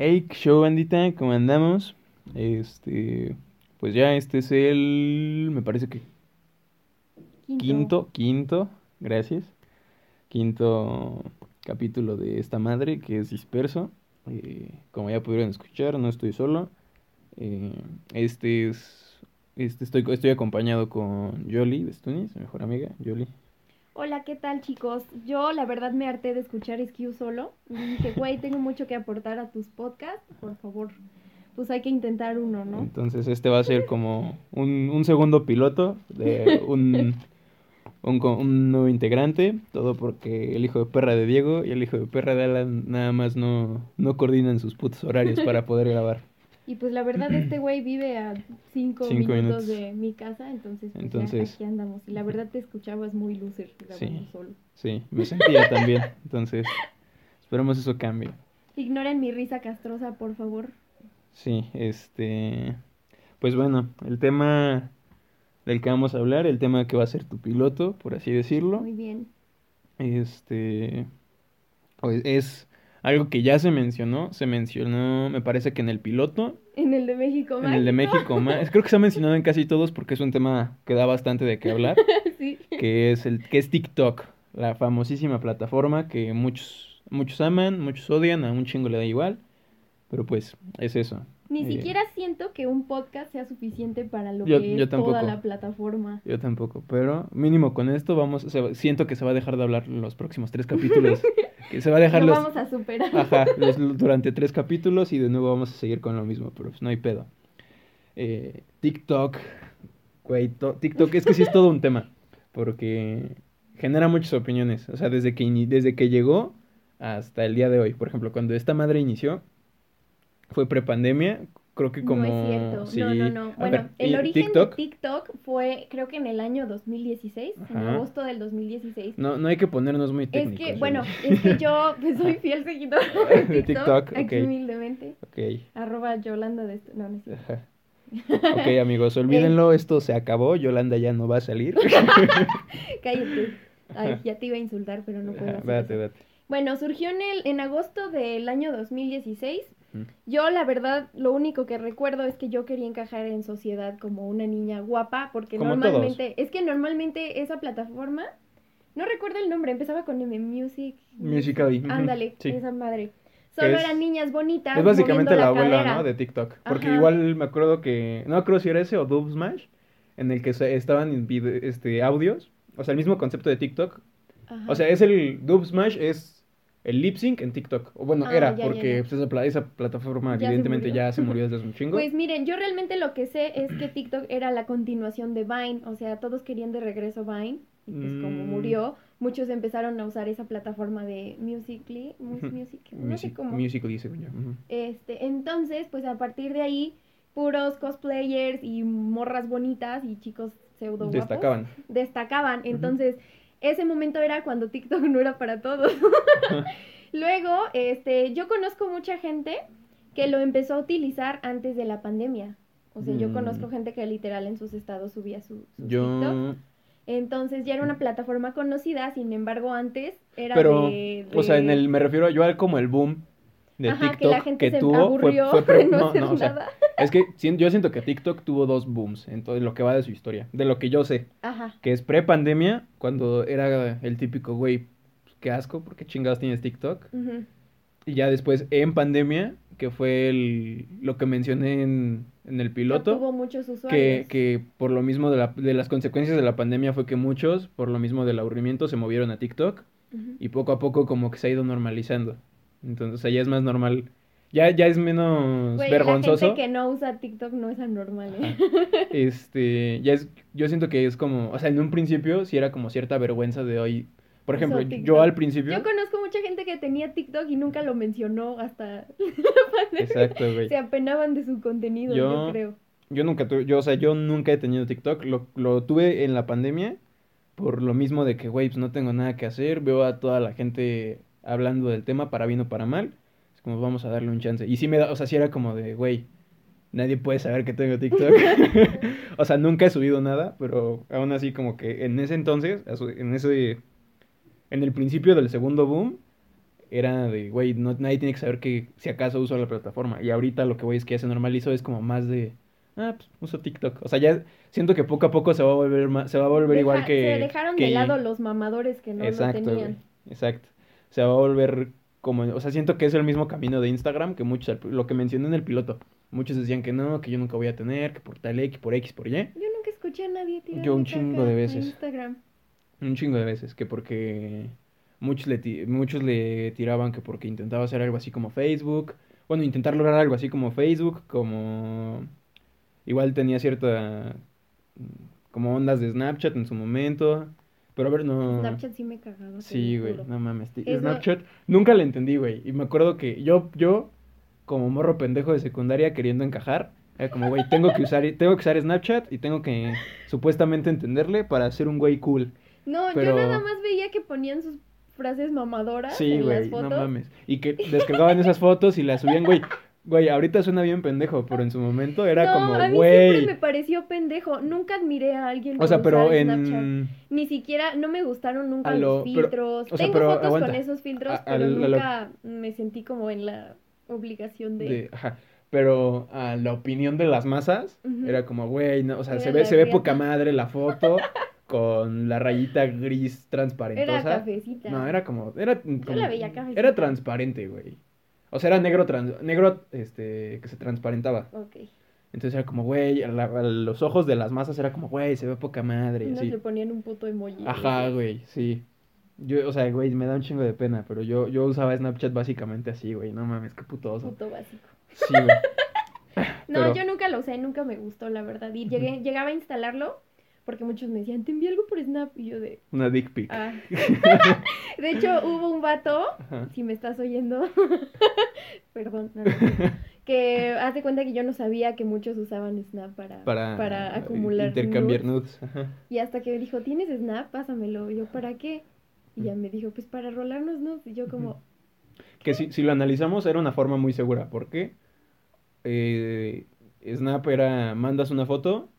Hey, show bandita, ¿cómo andamos? Este, pues ya este es el, me parece que quinto, quinto, gracias, quinto capítulo de esta madre que es disperso. Eh, como ya pudieron escuchar, no estoy solo. Eh, este es, este estoy, estoy acompañado con Yoli de Stunis, mi mejor amiga, Yoli. Hola, ¿qué tal chicos? Yo la verdad me harté de escuchar Skew solo. Y dije, güey, tengo mucho que aportar a tus podcasts. Por favor, pues hay que intentar uno, ¿no? Entonces este va a ser como un, un segundo piloto de un, un, un, nuevo integrante. Todo porque el hijo de perra de Diego y el hijo de perra de Alan nada más no, no coordinan sus putos horarios para poder grabar. Y pues la verdad este güey vive a cinco, minutos, de mi casa, entonces, pues, entonces aquí andamos. Y la verdad te escuchabas muy loser grabando sí, solo. Sí, me sentía también. Entonces, esperemos eso cambie. Ignoren mi risa castrosa, por favor. Sí, este... Pues bueno, el tema del que vamos a hablar, el tema que va a ser tu piloto, por así decirlo. Muy bien. Este... Pues es algo que ya se mencionó, se mencionó, me parece que en el piloto. En el de México más. En el de México más. Creo que se ha mencionado en casi todos porque es un tema que da bastante de qué hablar. sí. Que es el que es TikTok, la famosísima plataforma que muchos muchos aman, muchos odian, a un chingo le da igual, pero pues es eso. Ni eh, siquiera siento que un podcast sea suficiente para lo que es toda la plataforma. Yo tampoco, pero mínimo con esto vamos, siento que se va a dejar de hablar los próximos tres capítulos. que se va a dejar lo los, vamos a superar. Ajá, durante tres capítulos y de nuevo vamos a seguir con lo mismo, pero pues no hay pedo. Eh, TikTok, güey, TikTok es que sí es todo un tema, porque genera muchas opiniones, o sea, desde que, desde que llegó hasta el día de hoy. Por ejemplo, cuando esta madre inició, fue prepandemia, creo que como... No es cierto, no, no, no. Bueno, el origen de TikTok fue creo que en el año 2016, en agosto del 2016. No, no hay que ponernos muy técnicos. Es que, bueno, es que yo pues, soy fiel seguidor de TikTok, aquí humildemente. Ok. Arroba Yolanda de esto, no, no es cierto. Ok, amigos, olvídenlo, esto se acabó, Yolanda ya no va a salir. Cállate. Ay, ya te iba a insultar, pero no puedo. Date, date. Bueno, surgió en, el, en agosto del año 2016 yo, la verdad, lo único que recuerdo es que yo quería encajar en sociedad como una niña guapa, porque normalmente, es que normalmente esa plataforma, no recuerdo el nombre, empezaba con M, Music. Musical.ly. Ándale, esa madre. Solo eran niñas bonitas. Es básicamente la, abuela, ¿no? De TikTok. Porque igual me acuerdo que, no creo si era ese o Dub Smash, en el que estaban este, audios, o sea, el mismo concepto de TikTok. O sea, es el Dub Smash, es el lip sync en TikTok. O bueno, ah, era, porque pues, esa, plataforma evidentemente ya se murió desde hace un chingo. Pues miren, yo realmente lo que sé es que TikTok era la continuación de Vine. O sea, todos querían de regreso Vine. Y pues como mm. murió, muchos empezaron a usar esa plataforma de Musically. Music, no sé cómo. Musically, Este, entonces, pues a partir de ahí, puros cosplayers y morras bonitas y chicos pseudo guapos. Destacaban. Destacaban. Entonces ese momento era cuando TikTok no era para todos. Luego, este, yo conozco mucha gente que lo empezó a utilizar antes de la pandemia. O sea, yo mm. conozco gente que literal en sus estados subía su, TikTok. Entonces ya era una plataforma conocida, sin embargo antes era Pero, de, o sea, en el, me refiero yo al como el boom de Ajá, TikTok que, la gente se tuvo aburrió fue, no, no, o sea, es que yo siento que TikTok tuvo dos booms en todo lo que va de su historia, de lo que yo sé. Ajá. Que es pre-pandemia, cuando era el típico, güey, pues, qué asco, porque chingados tienes TikTok? Y ya después en pandemia, que fue el, lo que mencioné en, en el piloto. tuvo muchos usuarios. Que, que por lo mismo de, la, de las consecuencias de la pandemia fue que muchos, por lo mismo del aburrimiento, se movieron a TikTok. Y poco a poco como que se ha ido normalizando. Entonces, allá es más normal. Ya, ya es menos vergonzoso. La gente que no usa TikTok no es anormal, ¿eh? Este, ya es, yo siento que es como, o sea, en un principio sí era como cierta vergüenza de hoy. Por ejemplo, yo al principio. Yo conozco mucha gente que tenía TikTok y nunca lo mencionó hasta Exacto, güey. Se apenaban de su contenido, yo, creo. Yo nunca tuve, yo, o sea, yo nunca he tenido TikTok. Lo, lo tuve en la pandemia por lo mismo de que, güey, pues no tengo nada que hacer. Veo a toda la gente hablando del tema, para bien o para mal. Es como, vamos a darle un chance. Y sí me da, o sea, sí era como de, güey, nadie puede saber que tengo TikTok. o sea, nunca he subido nada, pero aún así como que en ese entonces, en ese, en el principio del segundo boom, era de, güey, no, nadie tiene que saber que si acaso uso la plataforma. Y ahorita lo que voy es que ya se normalizó, es como más de, ah, pues uso TikTok. O sea, ya siento que poco a poco se va a volver se va a volver igual que... Se dejaron que... de lado los mamadores que no exacto, lo tenían. exacto. Se va a volver como, o sea, siento que es el mismo camino de Instagram que muchos, lo que mencioné en el piloto. Muchos decían que no, que yo nunca voy a tener, que por tal X, por X, por Y. Yo nunca escuché a nadie tirar Yo un chingo de veces. Instagram. Un chingo de veces, que porque muchos le, muchos le tiraban que porque intentaba hacer algo así como Facebook. Bueno, intentar lograr algo así como Facebook, como... Igual tenía cierta... como ondas de Snapchat en su momento. Pero a ver, no... Snapchat sí me cagaba. Sí, güey, no mames. Snapchat nunca le entendí, güey. Y me acuerdo que yo, yo, como morro pendejo de secundaria queriendo encajar, era como, güey, tengo que usar, tengo que usar Snapchat y tengo que supuestamente entenderle para ser un güey cool. No, yo nada más veía que ponían sus frases mamadoras sí, en las fotos. no mames. Y que descargaban esas fotos y las subían, güey. Güey, ahorita suena bien pendejo, pero en su momento era como, güey. A mí siempre me pareció pendejo. Nunca admiré a alguien. O sea, pero en. Ni siquiera, no me gustaron nunca los filtros. Tengo fotos con esos filtros, pero nunca me sentí como en la obligación de. ajá. Pero a la opinión de las masas, era como, güey, no, o sea, se ve, se ve poca madre la foto. con la rayita gris transparentosa. Era cafecita. No, era como, era Yo la veía cafecita. Era transparente, güey. O sea, era negro negro este que se transparentaba. Ok. Entonces era como, güey, a, los ojos de las masas era como, güey, se ve poca madre. Y le ponían un puto emoji. Ajá, güey, sí. Yo, o sea, güey, me da un chingo de pena, pero yo, yo usaba Snapchat básicamente así, güey. No mames, qué putoso. Puto básico. Sí, güey. no, yo nunca lo usé, nunca me gustó, la verdad. Y llegué, llegaba a instalarlo porque muchos me decían, te envié algo por Snap. Y yo de. Una dick pic. Ah. de hecho, hubo un vato, si me estás oyendo, perdón, no, que hace cuenta que yo no sabía que muchos usaban Snap para, para, acumular. Intercambiar nudes. Y hasta que me dijo, ¿tienes Snap? Pásamelo. Y yo, ¿para qué? Y ya me dijo, pues para rolarnos nudes. Y yo, como. Que si, si lo analizamos, era una forma muy segura. ¿Por qué? Eh, Snap era, mandas una foto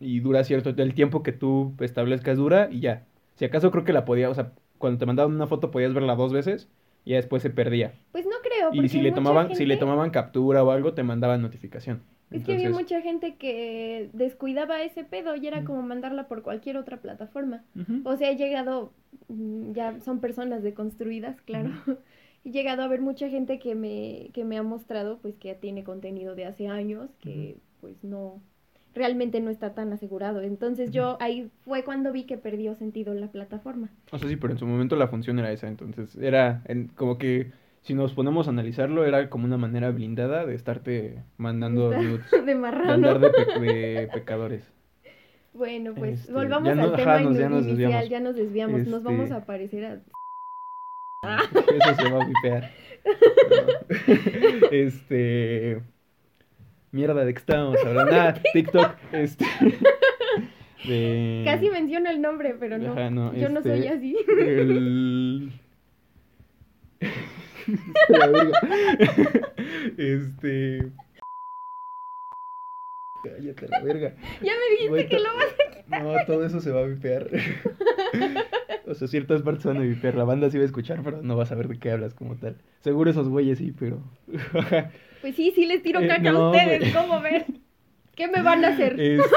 y dura cierto, el tiempo que tú establezcas dura y ya. Si acaso creo que la podía, o sea, cuando te mandaban una foto podías verla dos veces y ya después se perdía. Pues no creo. Y si le tomaban, si le tomaban captura o algo, te mandaban notificación. Es que había mucha gente que descuidaba ese pedo y era como mandarla por cualquier otra plataforma. O sea, he llegado, mm, ya son personas deconstruidas, claro. he llegado a ver mucha gente que me, que me ha mostrado pues que tiene contenido de hace años que pues no, realmente no está tan asegurado. Entonces yo ahí fue cuando vi que perdió sentido la plataforma. O sea, sí, pero en su momento la función era esa, entonces era en, como que si nos ponemos a analizarlo era como una manera blindada de estarte mandando nudes, de marrano. De de, pecadores. Bueno, pues este, volvamos al tema inicial, ya nos desviamos, nos vamos este a aparecer a... Eso se va a vipear. este Mierda, ¿de qué estábamos hablando? Ah, TikTok. Este, Casi menciono el nombre, pero no. yo no soy este, así. El... Este. Cállate la verga. Ya me dijiste que lo vas a quitar. No, todo eso se va a vipear. o sea, ciertas partes van a vipear. La banda sí va a escuchar, pero no va a saber de qué hablas como tal. Seguro esos güeyes sí, pero. Pues sí, sí les tiro eh, caca a ustedes, ¿cómo ven? ¿Qué me van a hacer? Este...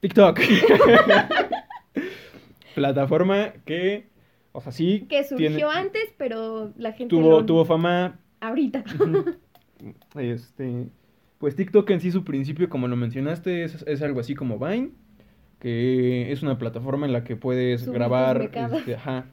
TikTok. Plataforma que, o sea, sí. Que surgió antes, pero la gente. Tuvo, tuvo fama. Ahorita. este. Pues TikTok en sí, su principio, como lo mencionaste, es, es, algo así como Vine, que es una plataforma en la que puedes grabar. Este, ajá.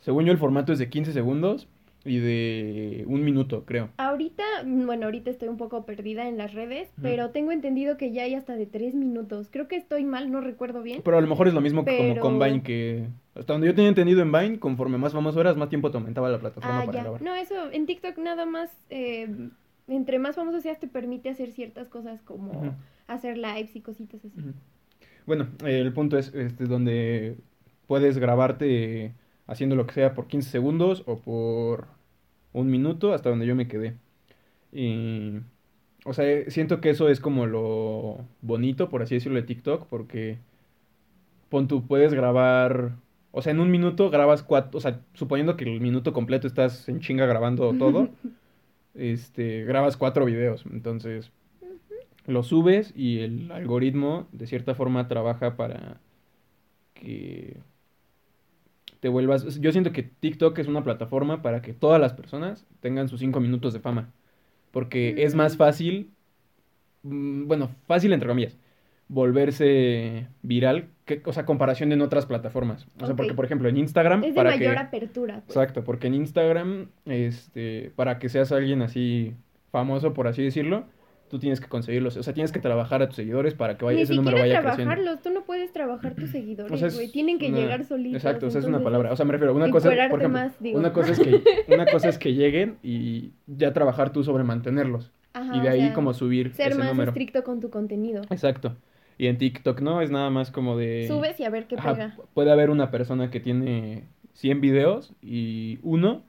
Según yo, el formato es de 15 segundos, y de un minuto, creo. Ahorita, bueno, ahorita estoy un poco perdida en las redes, pero tengo entendido que ya hay hasta de tres minutos. Creo que estoy mal, no recuerdo bien. Pero a lo mejor es lo mismo que como con Vine, que hasta donde yo tenía entendido en Vine, conforme más famoso eras, más tiempo te aumentaba la plataforma ah, para grabar. No, eso, en TikTok nada más, eh, entre más famoso seas, te permite hacer ciertas cosas como hacer lives y cositas así. Bueno, el punto es este, donde puedes grabarte haciendo lo que sea por 15 segundos o por un minuto hasta donde yo me quedé. Y, o sea, siento que eso es como lo bonito, por así decirlo, de TikTok, porque pon tú, puedes grabar O sea, en un minuto grabas cuatro, o sea, suponiendo que el minuto completo estás en chinga grabando todo, este, grabas cuatro videos. Entonces, lo subes y el algoritmo de cierta forma trabaja para que te vuelvas... Yo siento que TikTok es una plataforma para que todas las personas tengan sus cinco minutos de fama. Porque es más fácil, mm, bueno, fácil entre comillas, volverse viral, que, o sea, comparación en otras plataformas. O sea, porque por ejemplo en Instagram... Es de para mayor que, apertura. pues. Exacto, porque en Instagram, este, para que seas alguien así famoso, por así decirlo, tú tienes que conseguirlos. O sea, tienes que trabajar a tus seguidores para que vaya, Ni ese número vaya creciendo. trabajarlos, tú no puedes trabajar tus seguidores, O sea, güey. Tienen que una- llegar solitos. Exacto, o sea, es una palabra. O sea, me refiero, una cosa, por ejemplo, más, una cosa es que una cosa es que lleguen y ya trabajar tú sobre mantenerlos Ajá, y de ahí sea, como subir ser ese más número. estricto con tu contenido. Exacto. Y en TikTok no, es nada más como de Subes y a ver qué Ajá, pega. puede haber una persona que tiene 100 videos y uno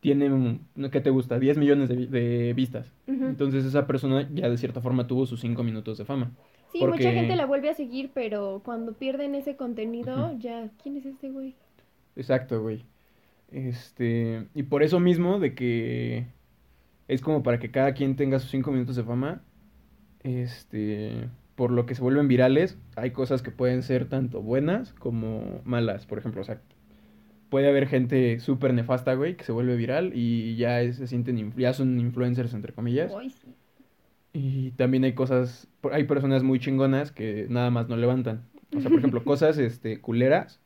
tiene, ¿qué te gusta? 10 millones de, de vistas. Entonces esa persona ya de cierta forma tuvo sus 5 minutos de fama. Sí, porque- mucha gente la vuelve a seguir, pero cuando pierden ese contenido, ya, ¿quién es este güey? Exacto, güey. Este, y por eso mismo de que es como para que cada quien tenga sus 5 minutos de fama, este, por lo que se vuelven virales, hay cosas que pueden ser tanto buenas como malas, por ejemplo, o sea, puede haber gente súper nefasta, güey, que se vuelve viral y ya es- se sienten, ya son influencers, entre comillas. Ay, sí. Y también hay cosas, hay personas muy chingonas que nada más no levantan. O sea, por ejemplo, cosas este, culeras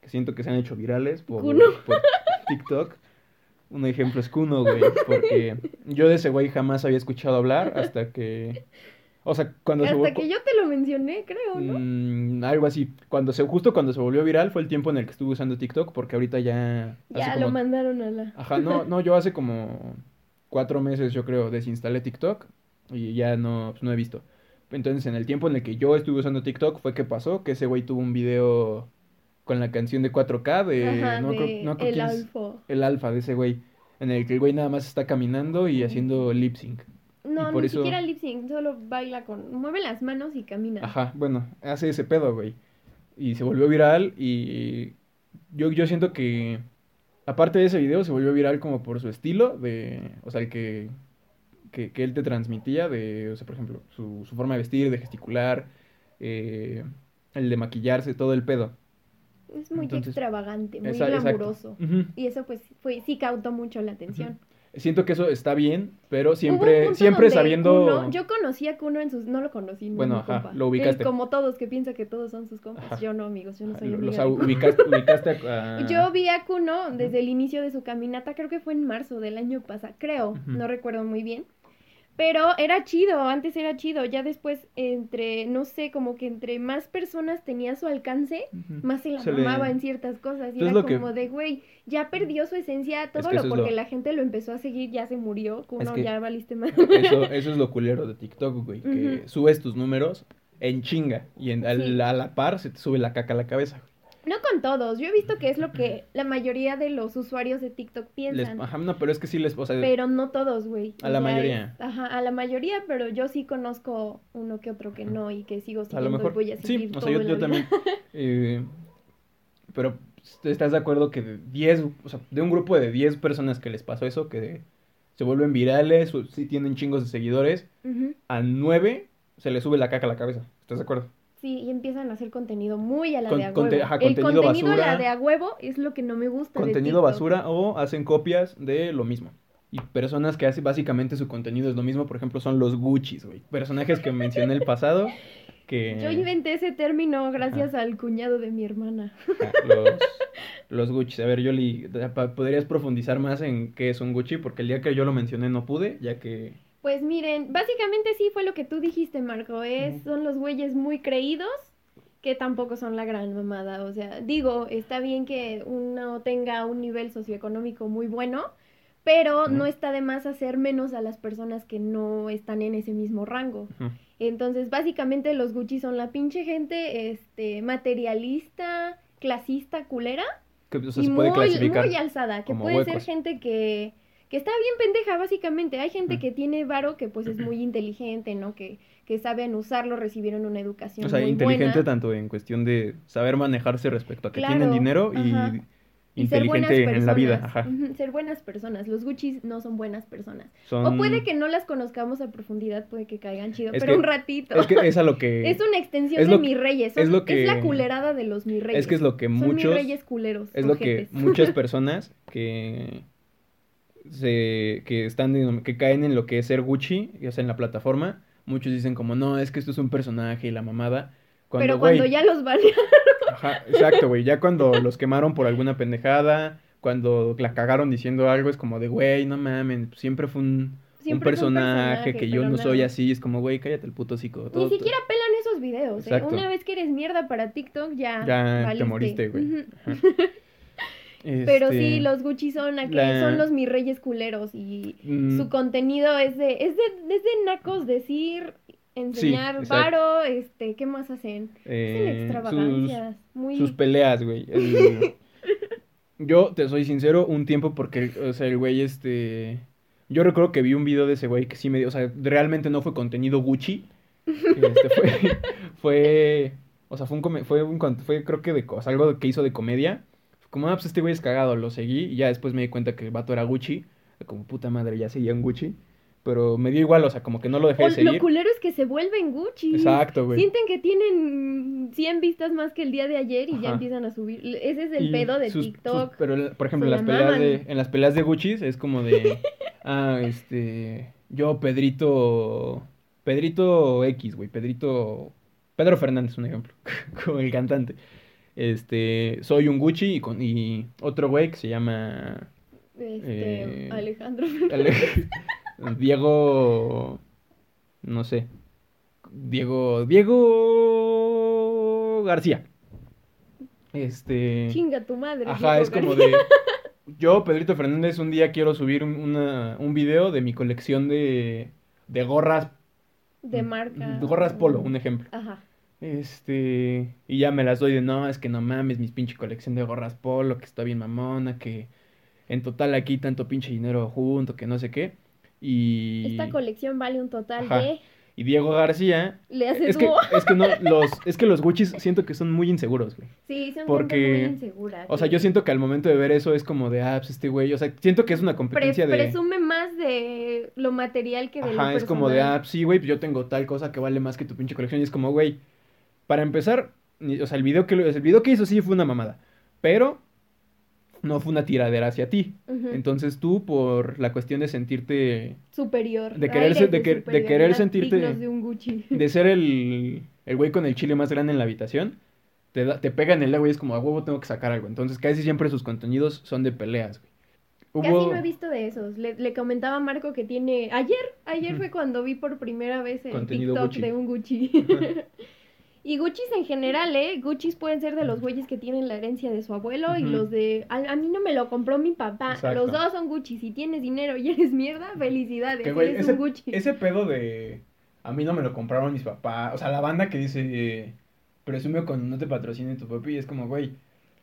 que siento que se han hecho virales por, por TikTok. Un ejemplo es Kuno, güey, porque yo de ese güey jamás había escuchado hablar hasta que... O sea, cuando se Hasta volvió... que yo te lo mencioné, creo, ¿no? Mm, algo así. Cuando se, justo cuando se volvió viral fue el tiempo en el que estuve usando TikTok, porque ahorita ya... ya como lo mandaron a la... Ajá, no, no, yo hace como cuatro meses, yo creo, desinstalé TikTok y ya no, pues, no he visto. Entonces, en el tiempo en el que yo estuve usando TikTok, fue que pasó que ese güey tuvo un video con la canción de 4K de... Ajá, no, de creo- no creo el quién es- alfo. el alfa de ese güey, en el que el güey nada más está caminando y haciendo lip sync. No, ni eso- siquiera lip sync, solo baila con... Mueve las manos y camina. Ajá, bueno, hace ese pedo, güey. Y se volvió viral y yo, yo siento que, aparte de ese video, se volvió viral como por su estilo de, o sea, el que, que, que él te transmitía de, o sea, por ejemplo, su, su forma de vestir, de gesticular, eh, el de maquillarse, todo el pedo. Es muy Entonces, extravagante, muy Esa- glamuroso. Y eso pues fue, sí cautó mucho la atención. Siento que eso está bien, pero siempre, siempre sabiendo... Kuno- yo conocí a Kuno en sus... No lo conocí, no Bueno, ajá, compa. lo ubicaste. Él, como todos que piensa que todos son sus compas. Ajá. Yo no, amigos, yo no soy lo- amiga los ubicaste, ubicaste a... Yo vi a Kuno desde el inicio de su caminata, creo que fue en marzo del año pasado, creo, no recuerdo muy bien. Pero era chido, antes era chido, ya después entre, no sé, como que entre más personas tenía a su alcance, más se la Se le- mamaba en ciertas cosas. Y Entonces, era que- como de, güey, ya perdió su esencia, todo que lo porque lo- la gente lo empezó a seguir, ya se murió, que- ya valiste más. Eso, eso es lo culero de TikTok, güey, que subes tus números en chinga y en, Sí. a la par se te sube la caca a la cabeza. No con todos, yo he visto que es lo que la mayoría de los usuarios de TikTok Les, piensan. ajá, no, pero es que sí les, o sea, Pero no todos, güey. A la mayoría. es- ajá, a la mayoría, pero yo sí conozco uno que otro que no y que sigo a siguiendo lo mejor, y voy a sí, seguir o sea, todo yo, también, eh, pero ¿estás de acuerdo que de 10, o sea, de un grupo de 10 personas que les pasó eso, que se vuelven virales, o sí tienen chingos de seguidores, a 9 se les sube la caca a la cabeza, ¿estás de acuerdo? Sí, y empiezan a hacer contenido muy a la Con- de a conte- huevo. ajá, El contenido contenido a la de a huevo es lo que no me gusta contenido basura o hacen copias de lo mismo. Y personas que hacen básicamente su contenido es lo mismo, por ejemplo, son los Gucci's, güey. Personajes que mencioné el pasado, que... Yo inventé ese término gracias al cuñado de mi hermana. Ah, los, los Gucci's. A ver, Yoli, ¿podrías profundizar más en qué es un Gucci? Porque el día que yo lo mencioné no pude, ya que... Pues miren, básicamente sí fue lo que tú dijiste, Marco. Es, son los güeyes muy creídos que tampoco son la gran mamada. O sea, digo, está bien que uno tenga un nivel socioeconómico muy bueno, pero no está de más hacer menos a las personas que no están en ese mismo rango. Entonces, básicamente los Gucci son la pinche gente este materialista, clasista, culera que o sea, y se puede muy, clasificar. muy alzada, que puede ser gente que, que está bien pendeja, básicamente. Hay gente que tiene varo que pues es muy inteligente, ¿no? Que, que saben usarlo, recibieron una educación. O sea, inteligente tanto en cuestión de saber manejarse respecto a que tienen dinero y inteligente en la vida. Ajá. Ser buenas personas. Los Gucci no son buenas personas. O puede que no las conozcamos a profundidad, puede que caigan chido, pero un ratito. Es que es a lo que. es una extensión de mis reyes. es, lo que, es la culerada de los mis reyes. Es que es lo que muchos. Son mis reyes culeros. Es lo que muchas personas que. Se, que están que caen en lo que es ser Gucci, ya sea en la plataforma, muchos dicen como no, es que esto es un personaje y la mamada. Pero cuando ya los banearon. Ajá, exacto, güey. Ya cuando los quemaron por alguna pendejada, cuando la cagaron diciendo algo, es como de, güey, no mames, siempre fue un, un, personaje, que yo no soy así. Es como, güey, cállate el puto psico. Ni siquiera pelan esos videos, ¿eh? Una vez que eres mierda para TikTok, ya. Ya te moriste, güey. Pero sí, este, los Gucci son, son los mis reyes culeros y mm. su contenido es de, es de, es de nacos decir enseñar varo, este, ¿qué más hacen? Eh, extravagancias, sus, muy... sus peleas, güey. yo te soy sincero, un tiempo porque, o sea, el güey, este, yo recuerdo que vi un video de ese güey que sí me dio, o sea, realmente no fue contenido Gucci, este, fue, fue, o sea, fue un, fue un, fue creo que de cosas, algo que hizo de comedia, como, ah, pues este güey es cagado, lo seguí, y ya después me di cuenta que el vato era Gucci, como puta madre, ya seguía en Gucci pero me dio igual, o sea, como que no lo dejé de seguir. Lo culero es que se vuelven Gucci. Exacto, güey. Sienten que tienen 100 vistas más que el día de ayer y ya empiezan a subir. Ese es el pedo de TikTok. pero, por ejemplo, en las, peleas de, en las peleas de Gucci es como de, ah, este, yo, Pedrito, Pedrito X, güey, Pedrito, Pedro Fernández, un ejemplo, como el cantante. Este, soy un Gucci y, con, y otro güey que se llama... Este, eh, Alejandro Diego. No sé. Diego. Diego. García. Este. Chinga tu madre. Ajá, es como de. Yo, Pedrito Fernández, un día quiero subir un, una, un video de mi colección de, de gorras. De marca. De gorras polo, un ejemplo. Ajá. Este. Y ya me las doy de no, es que no mames, mi pinche colección de gorras polo, que está bien mamona, que en total aquí tanto pinche dinero junto, que no sé qué. Y... Esta colección vale un total de... Y Diego García. Le hace es que, es que no, los, es que los Gucci siento que son muy inseguros, güey. Sí, son Porque, muy inseguras. O sea, yo siento que al momento de ver eso es como de, ah, pues este güey. O sea, siento que es una competencia de. Presume más de lo material que de Ajá, es como de, ah, sí, güey, pues yo tengo tal cosa que vale más que tu pinche colección. Y es como, güey, para empezar, o sea, el video que, el video que hizo sí fue una mamada. Pero no fue una tiradera hacia ti. Entonces tú, por la cuestión de sentirte... Superior. De querer, de, querer sentirte... De, ser el, el güey con el chile más grande en la habitación. Te, te pega en el ego y es como, a huevo tengo que sacar algo. Entonces casi siempre sus contenidos son de peleas, Casi no he visto de esos. Le, comentaba a Marco que tiene... Ayer, ayer fue cuando vi por primera vez el TikTok de un Gucci. Y Gucci en general, ¿eh? Gucci pueden ser de los güeyes que tienen la herencia de su abuelo y los de... A, mí no me lo compró mi papá. Los dos son Gucci. Si tienes dinero y eres mierda, felicidades. eres un Gucci. Ese pedo de... A mí no me lo compraron mis papás. O sea, la banda que dice... presume cuando no te patrocine tu papi y es como, güey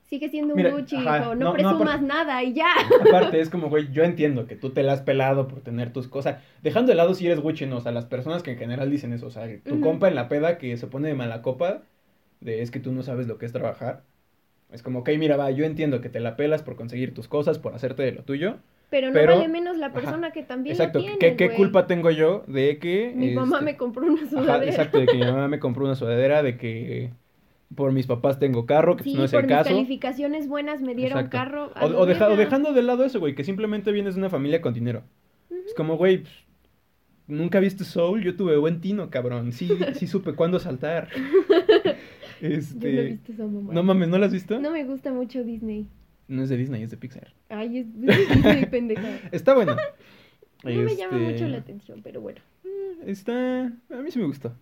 sigue siendo un Gucci, hijo. No, presumas nada y ya. Aparte, es como, güey, yo entiendo que tú te la has pelado por tener tus cosas. Dejando de lado si eres Gucci, no, o sea, las personas que en general dicen eso, o sea, tu compa en la peda que se pone de mala copa, de es que tú no sabes lo que es trabajar. Es como, ok, mira, va, yo entiendo que te la pelas por conseguir tus cosas, por hacerte de lo tuyo. Pero no vale menos la persona que también Exacto, lo tiene, ¿qué, culpa tengo yo de que... Mi mamá este, me compró una sudadera. exacto, de que mi mamá me compró una sudadera, de que por mis papás tengo carro, que no es el caso. por mis calificaciones buenas me dieron carro. O, dejando de lado eso, güey, que simplemente vienes de una familia con dinero. Es como, güey, pues, nunca viste Soul, yo tuve buen tino, cabrón. Sí, sí supe cuándo saltar. este... Yo no, no mames, ¿no lo has visto? No me gusta mucho Disney. No es de Disney, es de Pixar. Ay, es de Disney, pendeja. Está bueno. No me llama mucho este, la atención, pero bueno. Está... A mí sí me gustó.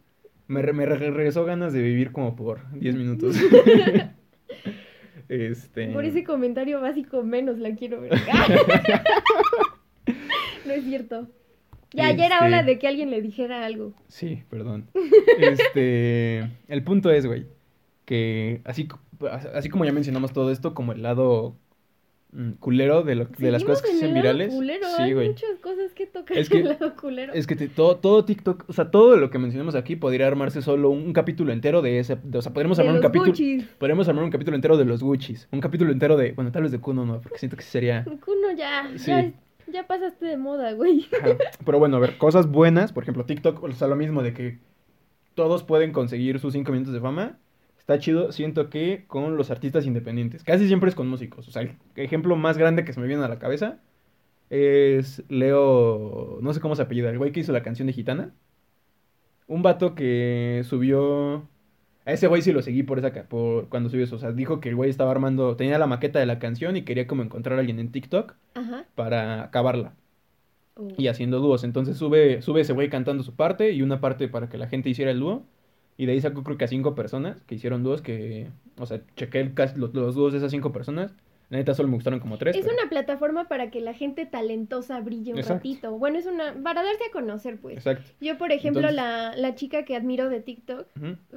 Me, me regresó ganas de vivir como por 10 minutos. este... Por ese comentario básico menos la quiero ver. no es cierto. Ya, ya era hora este de que alguien le dijera algo. Sí, perdón. Este, el punto es, güey, que así, así como ya mencionamos todo esto, como el lado culero de, lo, de las cosas que se hacen virales. Culero, sí, hay muchas cosas que tocar es que, el lado culero. Es que todo, todo TikTok, o sea, todo lo que mencionamos aquí podría armarse solo un capítulo entero de ese. o sea, podríamos armar un capítulo. Podríamos armar un capítulo entero de los Gucci's. Un capítulo entero de. Bueno, tal vez de Kuno no, porque siento que sería. Kuno ya. Ya, ya pasaste de moda, güey. Pero bueno, a ver, cosas buenas. Por ejemplo, TikTok, o sea, lo mismo de que todos pueden conseguir sus 5 minutos de fama está chido, siento que con los artistas independientes. Casi siempre es con músicos. O sea, el ejemplo más grande que se me viene a la cabeza es Leo, no sé cómo se apellida, el güey que hizo la canción de Gitana. Un vato que subió... A ese güey sí lo seguí por esa por cuando subió eso. O sea, dijo que el güey estaba armando, tenía la maqueta de la canción y quería como encontrar a alguien en TikTok para acabarla. Oh. Y haciendo dúos. Entonces sube, sube ese güey cantando su parte y una parte para que la gente hiciera el dúo. Y de ahí sacó creo que a cinco personas que hicieron dúos que, o sea, chequé los, los dúos de esas cinco personas. La neta solo me gustaron como tres. Es una plataforma para que la gente talentosa brille un ratito. Bueno, es una. para darse a conocer, pues. Exacto. Yo, por ejemplo, la, la, chica que admiro de TikTok,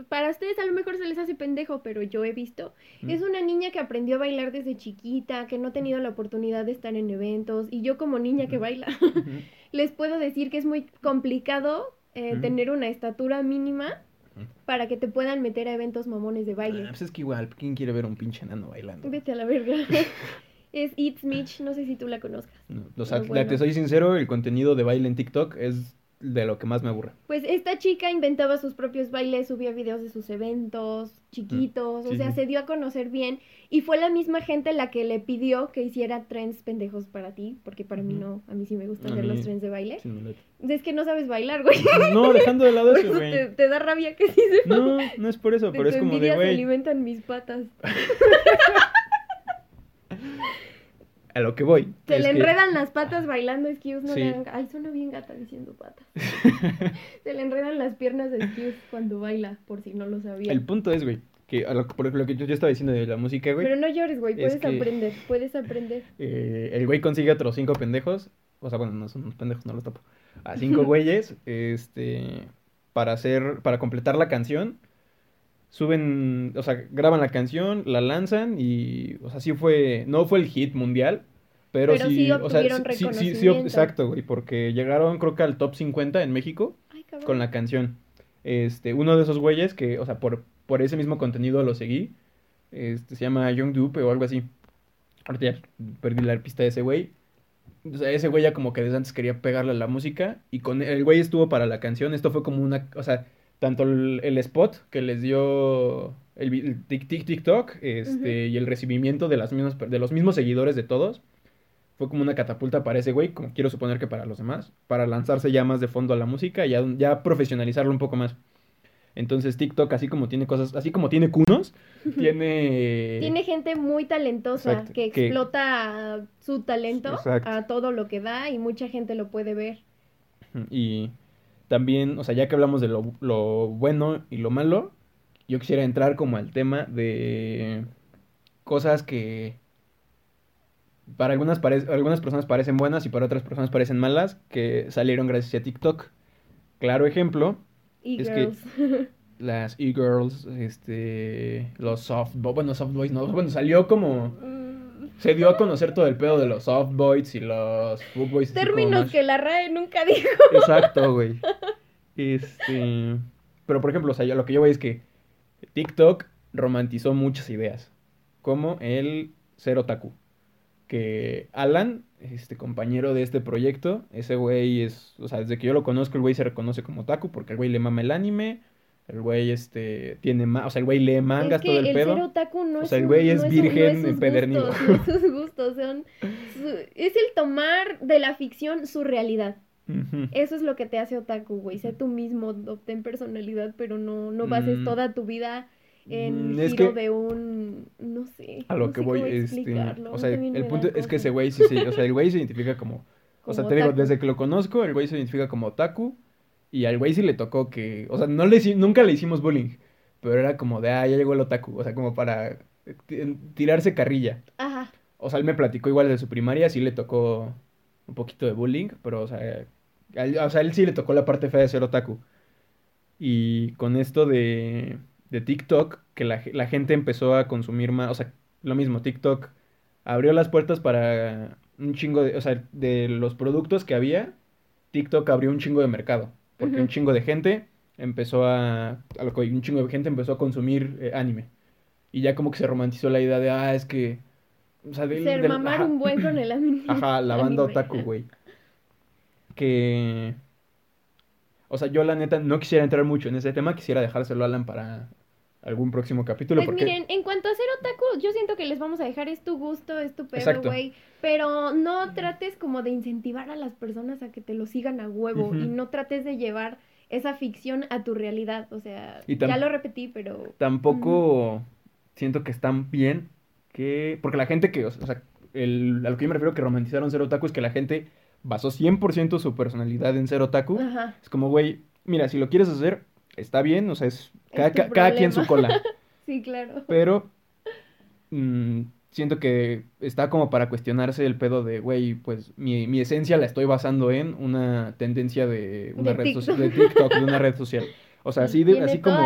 para ustedes a lo mejor se les hace pendejo, pero yo he visto. Es una niña que aprendió a bailar desde chiquita, que no ha tenido la oportunidad de estar en eventos. Y yo, como niña que baila, les puedo decir que es muy complicado eh, tener una estatura mínima para que te puedan meter a eventos mamones de baile. Ah, pues es que igual, ¿quién quiere ver un pinche enano bailando? Vete a la verga. es It's Mitch, no sé si tú la conozcas. No, o sea, te soy sincero, el contenido de baile en TikTok es de lo que más me aburre. Pues esta chica inventaba sus propios bailes, subía videos de sus eventos chiquitos, mm, o sea, se dio a conocer bien y fue la misma gente la que le pidió que hiciera trends pendejos para ti, porque para mí no, a mí sí me gustan ver los trends de baile. es que no sabes bailar, güey. No, dejando de lado eso, güey. Te, da rabia que sí se No, no es por eso, pero es como de güey. se alimentan mis patas. a lo que voy. Se le enredan las patas bailando excuse, no le Ay, suena bien gata diciendo patas. Se le enredan las piernas a excuse cuando baila, por si no lo sabía. El punto es, güey, que a lo, por lo que yo, estaba diciendo de la música, güey. Pero no llores, güey, puedes aprender, puedes aprender. Eh, el güey consigue otros cinco pendejos, o sea, bueno, no son unos pendejos, no los topo. A cinco güeyes, este, para hacer, para completar la canción suben, o sea, graban la canción, la lanzan y, o sea, sí fue, no fue el hit mundial, pero, sí, o sea, sí, sí, sí, exacto, güey, porque llegaron creo que al top 50 en México con la canción. Este, uno de esos güeyes que, o sea, por, por ese mismo contenido lo seguí, este, se llama Young Dupe o algo así. Ahorita ya perdí la pista de ese güey. O sea, ese güey ya como que desde antes quería pegarle a la música y con el güey estuvo para la canción. Esto fue como una, o sea, tanto el, spot que les dio el, TikTok este, y el recibimiento de, las mismas, de los mismos seguidores de todos fue como una catapulta para ese güey, como quiero suponer que para los demás, para lanzarse ya más de fondo a la música y ya, ya profesionalizarlo un poco más. Entonces TikTok, así como tiene cosas, así como tiene cunos, tiene... Tiene gente muy talentosa que, explota su talento a todo lo que da y mucha gente lo puede ver. Y también, o sea, ya que hablamos de lo, lo bueno y lo malo, yo quisiera entrar como al tema de cosas que para algunas, algunas personas parecen buenas y para otras personas parecen malas, que salieron gracias a TikTok. Claro ejemplo es que las e-girls, este, los soft, bueno, soft boys no, bueno, salió como se dio a conocer todo el pedo de los soft boys y los foot boys. Términos que la RAE nunca dijo. Exacto, güey. Este, pero por ejemplo, o sea, lo que yo veo es que TikTok romantizó muchas ideas, como el ser otaku. Que Alan, este compañero de este proyecto, ese güey es, o sea, desde que yo lo conozco, el güey se reconoce como otaku porque el güey le mama el anime, el güey, este, tiene más, o sea, el güey lee mangas, todo el, pedo. no o sea, el güey es, virgen empedernido. sus gustos son, es el tomar de la ficción su realidad. Eso es lo que te hace otaku, güey. Sé tú mismo, obtén personalidad, pero no, no bases mm. toda tu vida en mm, giro de un, no sé. A lo que voy, este, o sea, el punto es que ese güey sí, sí, o sea, el güey se identifica como, o sea, te digo, desde que lo conozco, el güey se identifica como otaku, y al güey sí le tocó que, o sea, no le, nunca le hicimos bullying, pero era como de, ah, ya llegó el otaku, o sea, como para eh, tirarse carrilla. Ajá. O sea, él me platicó igual de su primaria, sí le tocó un poquito de bullying, pero, o sea, o sea, él sí le tocó la parte fea de ser otaku. Y con esto de, de TikTok, que la, la gente empezó a consumir más, o sea, lo mismo, TikTok abrió las puertas para un chingo de, o sea, de los productos que había, TikTok abrió un chingo de mercado, porque un chingo de gente empezó a, a lo que un chingo de gente empezó a consumir eh, anime. Y ya como que se romantizó la idea de, ah, es que... O sea, del, Ser mamar un buen con el anime. Ajá, la banda otaku, güey. Que... O sea, yo la neta no quisiera entrar mucho en ese tema, quisiera dejárselo a Alan para algún próximo capítulo. Pues miren, en cuanto a ser otaku, yo siento que les vamos a dejar es tu gusto, es tu pedo, güey. Pero no trates como de incentivar a las personas a que te lo sigan a huevo y no trates de llevar esa ficción a tu realidad. O sea, ya lo repetí, pero... Tampoco siento que están bien que... Porque la gente que, o sea, el, a lo que yo me refiero que romantizaron ser otaku es que la gente basó 100% su personalidad en ser otaku. Es como, güey, mira, si lo quieres hacer, está bien, o sea, es cada, quien su cola. sí, claro. Pero mm, siento que está como para cuestionarse el pedo de, güey, pues mi, mi, esencia la estoy basando en una tendencia de una red social, de TikTok, de una red social. O sea, así, de, así como,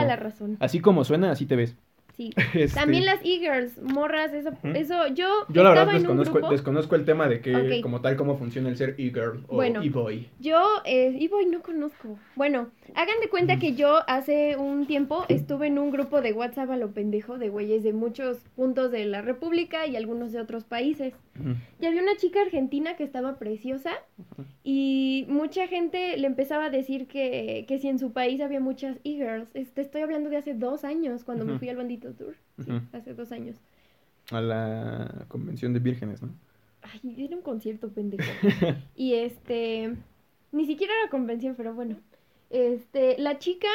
así como suena, así te ves. Este, También las e-girls, morras, eso, eso yo. Yo la verdad desconozco, desconozco el tema de que, como tal, cómo funciona el ser e-girl o e-boy. Yo, eh, e-boy no conozco. Bueno, hagan de cuenta que yo hace un tiempo estuve en un grupo de WhatsApp a lo pendejo de güeyes de muchos puntos de la República y algunos de otros países. Y había una chica argentina que estaba preciosa y mucha gente le empezaba a decir que, que si en su país había muchas e-girls. Te estoy hablando de hace dos años cuando me fui al bandito Tour, hace dos años. A la convención de vírgenes, ¿no? Ay, era un concierto pendejo. y este, ni siquiera era convención, pero bueno. Este, la chica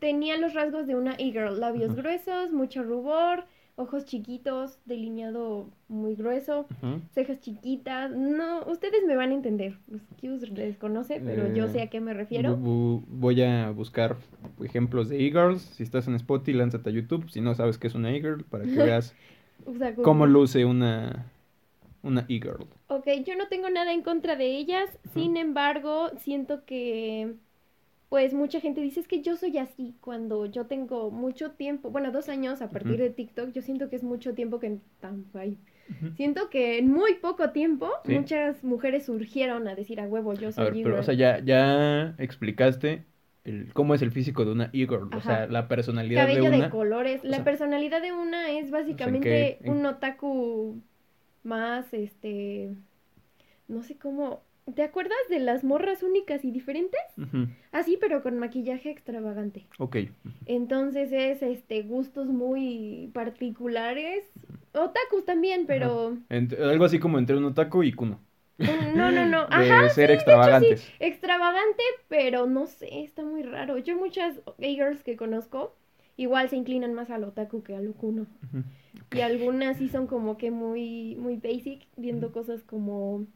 tenía los rasgos de una e-girl, labios gruesos, mucho rubor, ojos chiquitos, delineado muy grueso, cejas chiquitas. No, ustedes me van a entender. les conoce, pero yo sé a qué me refiero. Voy a buscar ejemplos de e-girls. Si estás en Spotify, lánzate a YouTube. Si no sabes qué es una e-girl, para que veas cómo luce una una e-girl. Ok, yo no tengo nada en contra de ellas. Sin embargo, siento que pues mucha gente dice es que yo soy así cuando yo tengo mucho tiempo, bueno, dos años a partir de TikTok, yo siento que es mucho tiempo que tan Siento que en muy poco tiempo muchas mujeres surgieron a decir a huevo, yo soy a ver, pero, o sea, ya, ya explicaste el, cómo es el físico de una e-girl, o sea, la personalidad de una. de colores, la personalidad de una es básicamente un otaku más, este, no sé cómo, ¿Te acuerdas de las morras únicas y diferentes? Así, pero con maquillaje extravagante. Ok. Entonces es este gustos muy particulares. Otakus también, pero. algo así como entre un otaku y kuno. No, no, no. Ajá, ser extravagantes. Extravagante, pero no sé, está muy raro. Yo muchas gay-girls que conozco igual se inclinan más al otaku que al kuno. Y algunas sí son como que muy, muy basic, viendo cosas como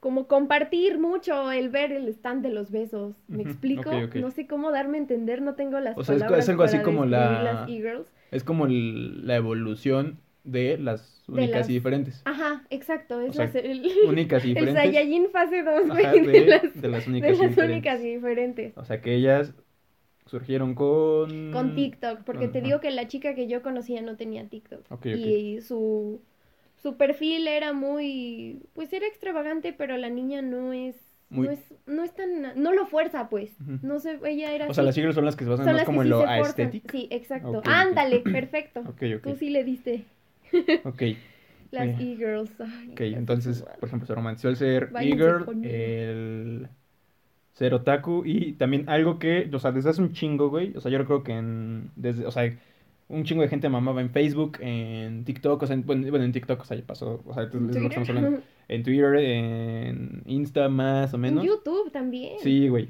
como compartir mucho el ver el stand de los besos. ¿Me explico? No sé cómo darme a entender, no tengo las o sea, es, algo así como la es como la evolución de las únicas y diferentes. Ajá, exacto, es el, únicas y diferentes. El Saiyajin fase 2, güey, de, las, únicas, y diferentes. O sea, que ellas surgieron con con TikTok, porque te digo que la chica que yo conocía no tenía TikTok. y su su perfil era muy, pues era extravagante, pero la niña no es, no es, no es tan, no lo fuerza, pues, no sé, ella era. O sea, las siglas son las que se basan más como en lo estético. Sí, exacto. Ándale, perfecto. Tú sí le diste. ok. Las e-girls. Ok, entonces, por ejemplo, se romantizó el ser e-girl, el ser otaku y también algo que, o sea, desde hace un chingo, güey, o sea, yo creo que en, desde, o sea, un chingo de gente mamaba en Facebook, en TikTok, o sea, en, bueno, en TikTok, o sea, ya pasó, o sea, es lo que estamos hablando. En Twitter, en Insta más o menos. En YouTube también. Sí, güey.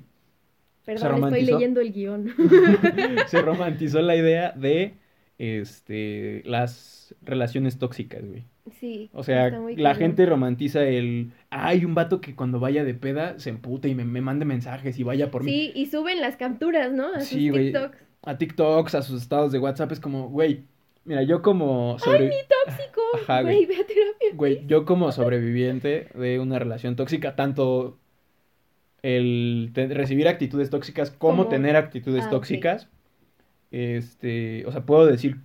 Perdón, estoy leyendo el guion. se romantizó la idea de, este, las relaciones tóxicas, güey. Sí. O sea, la gente romantiza el. Hay un vato que cuando vaya de peda se emputa y me, me mande mensajes y vaya por mí. Sí, y suben las capturas, ¿no? A sí, sus TikToks a TikToks, a sus estados de WhatsApp, es como, güey, mira, yo como... ¡Ay, mi tóxico! güey, ve a terapia. Güey, yo como sobreviviente de una relación tóxica, tanto el recibir actitudes tóxicas como tener actitudes ah, tóxicas, este, o sea, puedo decir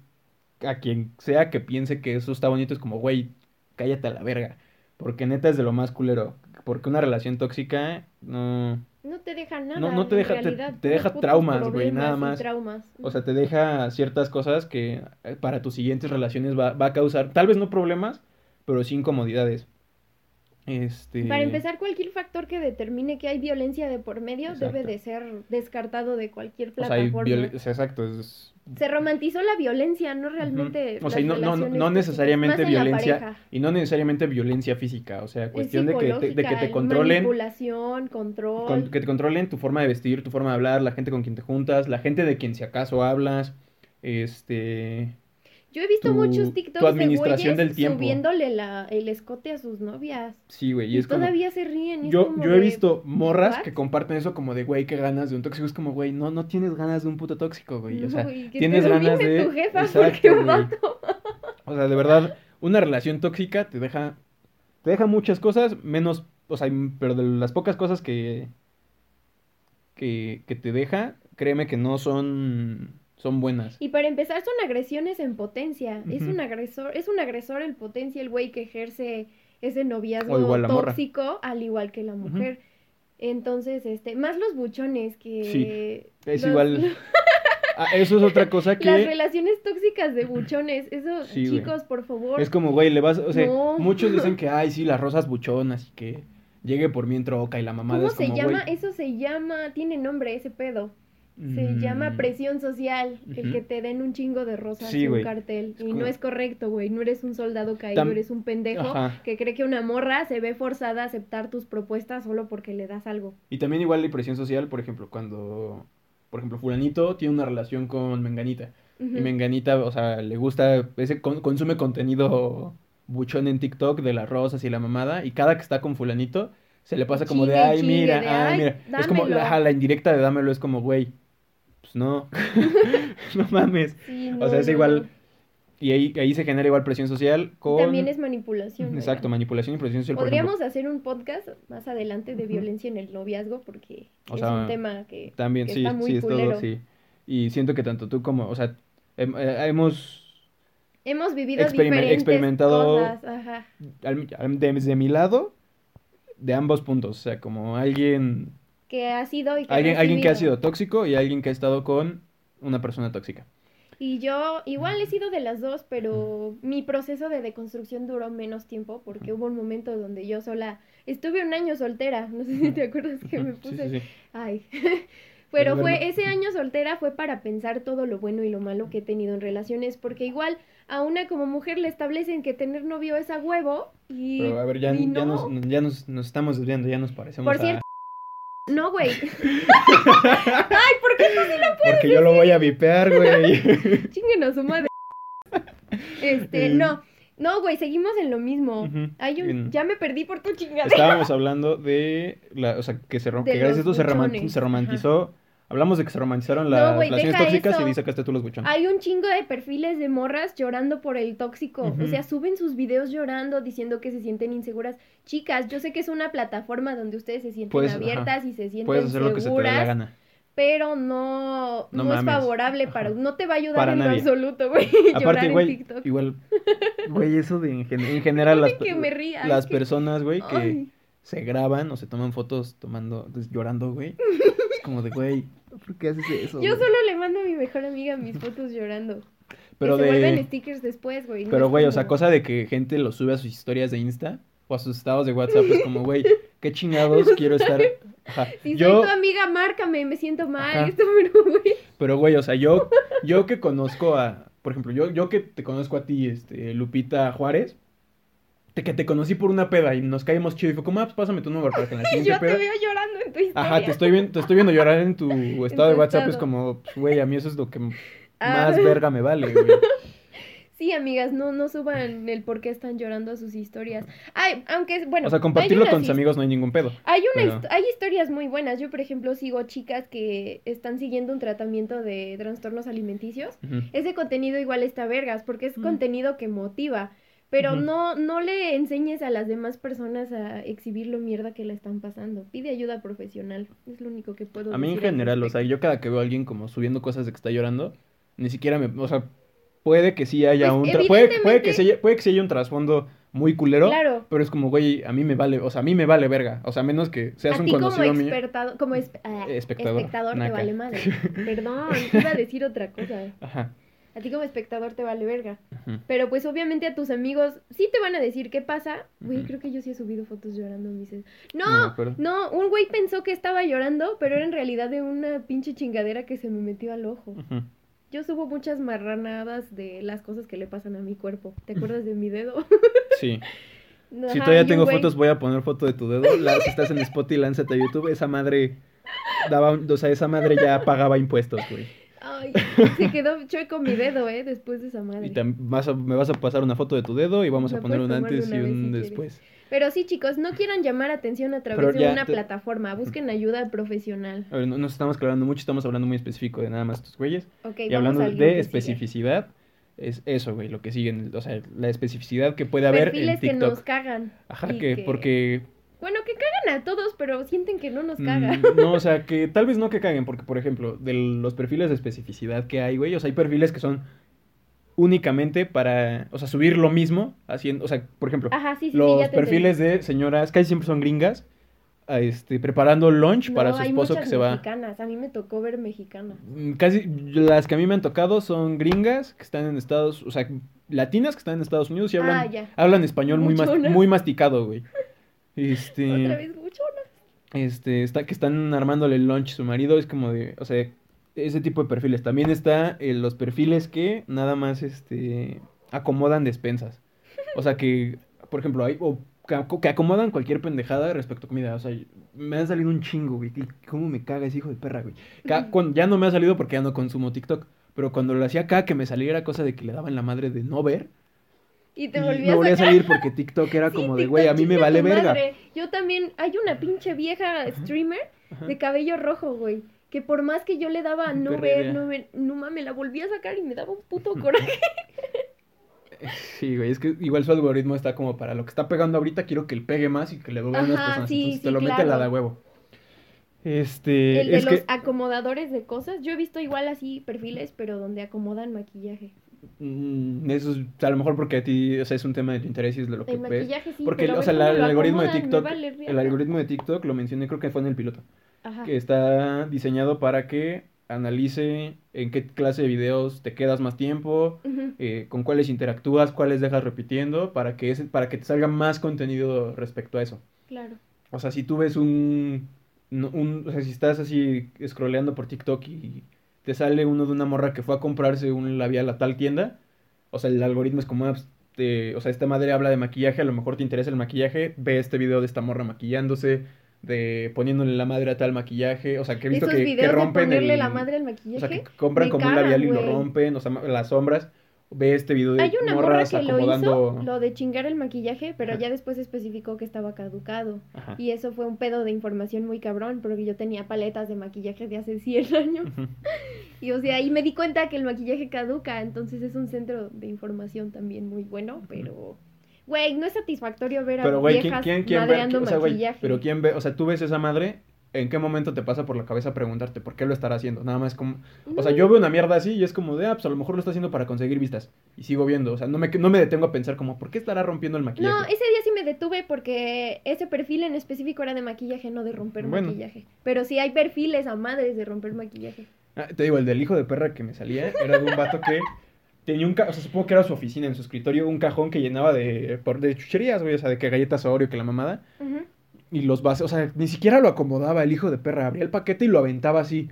a quien sea que piense que eso está bonito, es como, güey, cállate a la verga. Porque neta es de lo más culero. Porque una relación tóxica no... No te deja nada. No, no te deja, te, te deja traumas, güey, nada más. O sea, te deja ciertas cosas que eh, para tus siguientes relaciones va, va a causar, tal vez no problemas, pero sí incomodidades. Este... Para empezar, cualquier factor que determine que hay violencia de por medio debe de ser descartado de cualquier plataforma. O sea, exacto. Es... Se romantizó la violencia, no realmente. O sea, no, no, no necesariamente violencia. Y no necesariamente violencia física. O sea, cuestión de que, te, de que te controlen. Manipulación, control. que te controlen tu forma de vestir, tu forma de hablar, la gente con quien te juntas, la gente de quien si acaso hablas. Este yo he visto muchos TikToks administración de güeyes subiéndole la, el escote a sus novias. Sí, güey. Y, es todavía se ríen. yo yo he visto morras que comparten eso como de, güey, qué ganas de un tóxico. Es como, güey, no, no tienes ganas de un puto tóxico, güey. O sea, tienes ganas de... Tu jefa Exacto, O sea, de verdad, una relación tóxica te deja... Te deja muchas cosas, menos... O sea, pero de las pocas cosas que... Que, que te deja, créeme que no son son buenas. Y para empezar son agresiones en potencia. Es un agresor, es un agresor en potencia el güey que ejerce ese noviazgo tóxico al igual que la mujer. Entonces, este, más los buchones que sí, es igual. Ah, eso es otra cosa que las relaciones tóxicas de buchones, eso chicos, por favor. Es como, güey, le vas, o sea, muchos dicen que ay, sí, las rosas buchonas y que llegue por mi troca y la mamada ¿Cómo se llama? Eso se llama, tiene nombre ese pedo. Se llama mm. presión social, el que te den un chingo de rosas en un cartel. y no es correcto, güey. No eres un soldado caído, eres un pendejo que cree que una morra se ve forzada a aceptar tus propuestas solo porque le das algo. Y también igual la presión social, por ejemplo, cuando, por ejemplo, fulanito tiene una relación con Menganita. Y Menganita, o sea, le gusta, ese consume contenido buchón en TikTok de las rosas y la mamada. Y cada que está con fulanito, se le pasa como de, ay, mira, ay, mira. Es como, la, la indirecta de dámelo es como, güey no, no mames. o sea, es igual, y ahí, ahí se genera igual presión social con... También es manipulación. Exacto, manipulación y presión social. Podríamos hacer un podcast más adelante de violencia en el noviazgo porque es un tema que, también, sí, está muy sí, es todo, sí. Y siento que tanto tú como, o sea, eh, hemos... Hemos vivido diferentes experimentado cosas, ajá. desde mi lado, de ambos puntos, o sea, como alguien que ha sido y que alguien, alguien que ha sido tóxico y alguien que ha estado con una persona tóxica. Y yo igual he sido de las dos, pero mi proceso de deconstrucción duró menos tiempo porque hubo un momento donde yo sola estuve un año soltera, no sé si te acuerdas que me puse, ay, pero fue ese año soltera fue para pensar todo lo bueno y lo malo que he tenido en relaciones, porque igual a una como mujer le establecen que tener novio es a huevo y Pero a ver, ya, ya, nos, ya nos, nos, estamos desviando, ya nos parecemos Por cierto, no, güey. Ay, ¿por qué no sí lo puedes Porque yo lo voy a vipear, güey. Chinguen a su madre. Este, no. No, güey, seguimos en lo mismo. Hay un... Ya me perdí por tu chingada. Estábamos hablando de... La... O sea, que, se rom... que gracias a esto se, se romantizó Hablamos de que se romantizaron las relaciones tóxicas y dice que tú los buchones. Hay un chingo de perfiles de morras llorando por el tóxico. O sea, suben sus videos llorando, diciendo que se sienten inseguras. Chicas, yo sé que es una plataforma donde ustedes se sienten abiertas y se sienten Puedes hacer seguras. Lo que se te dé la gana. Pero no, no, es favorable para... No te va a ayudar en absoluto, güey. Aparte, güey, igual... Güey, eso de en, general las, las personas, güey, que se graban o se toman fotos tomando, pues, llorando, güey. Como de, güey, ¿Por qué haces eso? Yo solo le mando a mi mejor amiga mis fotos llorando. Pero de... se vuelven stickers después, güey. Pero, güey, o sea, cosa de que gente lo sube a sus historias de Insta o a sus estados de WhatsApp, es como, güey, qué chingados quiero estar. Ajá. Si yo... soy tu amiga, márcame, me siento mal. Esto, pero, güey. Pero, güey, o sea, yo, yo que conozco a. Por ejemplo, yo, yo que te conozco a ti, este, Lupita Juárez que te conocí por una peda y nos caímos chido y fue como, ah, pues pásame tu número para que en la siguiente Yo te veo llorando en tu historia. Ajá, te estoy, viendo, te estoy viendo llorar en tu estado de WhatsApp, es como, pues, güey, a mí eso es lo que ah. más verga me vale, güey. Sí, amigas, no, no suban el por qué están llorando a sus historias. Ay, aunque, bueno. O sea, compartirlo con tus amigos no hay ningún pedo. Hay, una hay historias muy buenas. Yo, por ejemplo, sigo chicas que están siguiendo un tratamiento de trastornos alimenticios. Ese contenido igual está vergas, porque es contenido que motiva. Pero no, no le enseñes a las demás personas a exhibir lo mierda que la están pasando. Pide ayuda profesional. Es lo único que puedo a decir. Mí en general, o sea, yo cada que veo a alguien como subiendo cosas de que está llorando, ni siquiera me, o sea, puede que sí haya pues, un puede, puede que sí haya, puede que sí haya un trasfondo muy culero. Claro. Pero es como, güey, a mí me vale, o sea, a mí me vale verga. O sea, a menos que seas a un ti como conocido mío. como ah, Espectador. espectador te vale madre. Perdón, iba a decir otra cosa. Ajá. A ti como espectador te vale verga. Pero pues obviamente a tus amigos sí te van a decir qué pasa. Güey, creo que yo sí he subido fotos llorando. No me No, acuerdo. no, un güey pensó que estaba llorando, pero era en realidad de una pinche chingadera que se me metió al ojo. Yo subo muchas marranadas de las cosas que le pasan a mi cuerpo. ¿Te acuerdas de mi dedo? Sí. Ajá, Si todavía tengo güey- fotos, voy a poner foto de tu dedo. La, si estás en Spotify, lánzate a YouTube. Esa madre daba, o sea, esa madre ya pagaba impuestos, güey. Ay, se quedó chueco mi dedo, ¿eh? Después de esa madre. Y tam- vas a- me vas a pasar una foto de tu dedo y vamos a poner un antes y un si quieres. después. Pero sí, chicos, no quieran llamar atención a través de una te- plataforma. Busquen ayuda profesional. A ver, no nos estamos aclarando mucho, estamos hablando muy específico de nada más estos güeyes. Ok, Y hablando de que sigue. especificidad, es eso, güey, lo que sigue. en el- O sea, la especificidad que puede haber en Perfiles que TikTok. nos cagan. Ajá, que, porque Bueno, que cagan a todos, pero sienten que no nos cagan. Mm, no, o sea, que tal vez no que caguen, porque, por ejemplo, de los perfiles de especificidad que hay, güey, o sea, hay perfiles que son únicamente para, o sea, subir lo mismo, haciendo, o sea, por ejemplo, Ajá, sí, sí, sí, los perfiles de señoras, casi siempre son gringas, a, este, preparando lunch para su hay esposo que muchas se va. mexicanas. A mí me tocó ver mexicanas. Mm, Casi, las que a mí me han tocado son gringas, que están en Estados, o sea, latinas que están en Estados Unidos y hablan, Ah, ya. hablan español muy, mas- muy masticado, güey. Este... Otra vez este, está, que están armándole el lunch su marido, es como de, o sea, ese tipo de perfiles. También está eh, los perfiles que nada más, este, acomodan despensas. O sea, que, por ejemplo, hay, o que, aco- que acomodan cualquier pendejada respecto a comida. O sea, me han salido un chingo, güey. ¿Cómo me caga ese hijo de perra, güey? Ya no me ha salido porque ya no consumo TikTok. Pero cuando lo hacía acá, que me saliera cosa de que le daban la madre de no ver. Y te volví me a volví a salir porque TikTok era Sí, como de, güey, a mí me vale verga. madre. Yo también, hay una pinche vieja streamer Ajá. de cabello rojo, güey. Que por más que yo le daba no ver, no ver, no mames, la volví a sacar y me daba un puto coraje. Sí, güey, es que igual su algoritmo está como para lo que está pegando ahorita, quiero que le pegue más y que le doble a unas personas. sí, Entonces te lo mete claro. la de huevo. Este, El de es los que acomodadores de cosas. Yo he visto igual así perfiles, pero donde acomodan maquillaje. Mm, eso es a lo mejor porque a ti, o sea, es un tema de tu interés y es de lo que El ves. sí, Porque, o sea, la- el algoritmo de acomodan, TikTok, vale el algoritmo de TikTok lo mencioné, creo que fue en el piloto, Ajá. que está diseñado para que analice en qué clase de videos te quedas más tiempo, eh, con cuáles interactúas, cuáles dejas repitiendo, para que ese, para que te salga más contenido respecto a eso. Claro. O sea, si tú ves un, un- o sea, si estás así scrolleando por TikTok y te sale uno de una morra que fue a comprarse un labial a tal tienda, o sea, el algoritmo es como, ah, pues, te- o sea, esta madre habla de maquillaje, a lo mejor te interesa el maquillaje, ve este video de esta morra maquillándose, de poniéndole la madre a tal maquillaje, o sea, que he visto Esos que, que videos de rompen ponerle el, la madre al o maquillaje. sea, que compran como un labial y lo rompen, o sea, las sombras, ve este video de Hay una morra morras que lo hizo, lo de chingar el maquillaje, pero Ajá. ya después especificó que estaba caducado. Ajá. Y eso fue un pedo de información muy cabrón, porque yo tenía paletas de maquillaje de hace 100 años. Y o sea, ahí me di cuenta que el maquillaje caduca, entonces es un centro de información también muy bueno, pero... Güey, no es satisfactorio ver a Pero, ¿quién, viejas quién, quién ve? madreando O sea, güey, maquillaje. pero ¿quién ve? O sea, tú ves esa madre, ¿en qué momento te pasa por la cabeza preguntarte por qué lo estará haciendo? Nada más como... O sea, yo veo una mierda así y es como de, ah, pues a lo mejor lo está haciendo para conseguir vistas. Y sigo viendo, o sea, no me, no me detengo a pensar como, ¿por qué estará rompiendo el maquillaje? No, ese día sí me detuve porque ese perfil en específico era de maquillaje, no de romper Bueno. maquillaje. Pero sí hay perfiles a madres de romper maquillaje. Ah, te digo, el del hijo de perra que me salía era de un vato que tenía un... ca- O sea, supongo que era su oficina, en su escritorio, un cajón que llenaba de, por, de chucherías, güey, o sea, de que galletas Oreo, que la mamada. Ujú. Y los vasos, o sea, ni siquiera lo acomodaba el hijo de perra. Abría el paquete y lo aventaba así.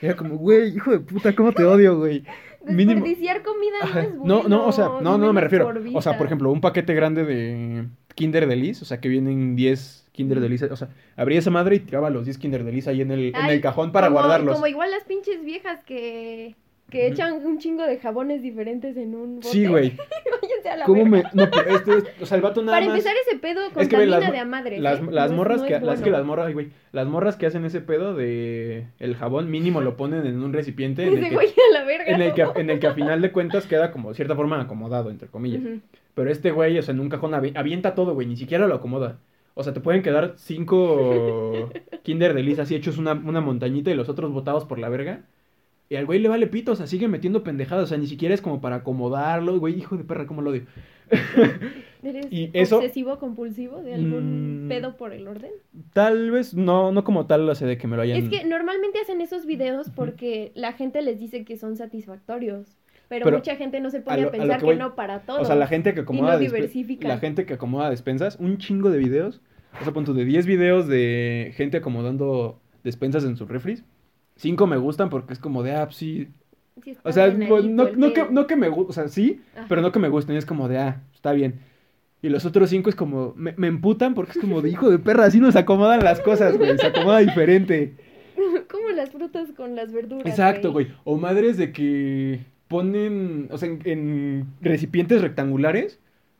Era como, güey, hijo de puta, ¿cómo te odio, güey? Mínimo. Desperdiciar comida no es bueno. No, no, o sea, no, no, me refiero. O sea, por ejemplo, un paquete grande de Kinder Delice, o sea, que vienen 10 Kinder Delice, o sea, abría esa madre y tiraba los 10 Kinder Delice ahí en el, en el cajón para como- guardarlos. Como igual las pinches viejas que, que echan un chingo de jabones diferentes en un bote. Sí, güey. Váyanse a la ¿Cómo verga. me.? No, pero esto es. O sea, el vato nada Para más. empezar, ese pedo Es que, las, de a madres. las, ¿eh? las No morras que, las que las morras, güey, las morras que hacen ese pedo de el jabón mínimo lo ponen en un recipiente en el que, güey a la verga. en el que, en el que a final de cuentas queda como de cierta forma acomodado, entre comillas. Pero este güey, o sea, en un cajón avi- avienta todo, güey, ni siquiera lo acomoda. O sea, te pueden quedar cinco Kinder Delice así hechos una, una montañita y los otros botados por la verga. Y al güey le vale pito, o sea, sigue metiendo pendejadas, o sea, ni siquiera es como para acomodarlo, güey, hijo de perra, cómo lo odio. ¿Eres Y eso- obsesivo compulsivo de algún Mm. pedo por el orden? Tal vez, no, no como tal, lo sé de que me lo hayan... Es que normalmente hacen esos videos porque la gente les dice que son satisfactorios. Pero, Pero mucha gente no se pone a, lo- a lo pensar que que, voy- no para todo. O sea, la gente que acomoda no despe- diversifica. la gente que acomoda despensas, un chingo de videos. O sea, punto de 10 videos de gente acomodando despensas en sus refris. 5 me gustan porque es como de, ah, sí. O sea, no, no que, no que me gusten, o sea, sí, Ajá. pero no que me gusten. Es como de, ah, está bien. Y los otros 5 es como, me, me emputan porque es como de hijo de perra, así nos acomodan las cosas, güey. Se acomoda diferente. Como las frutas con las verduras. Exacto, güey. O madres de que ponen, o sea, en, en recipientes rectangulares,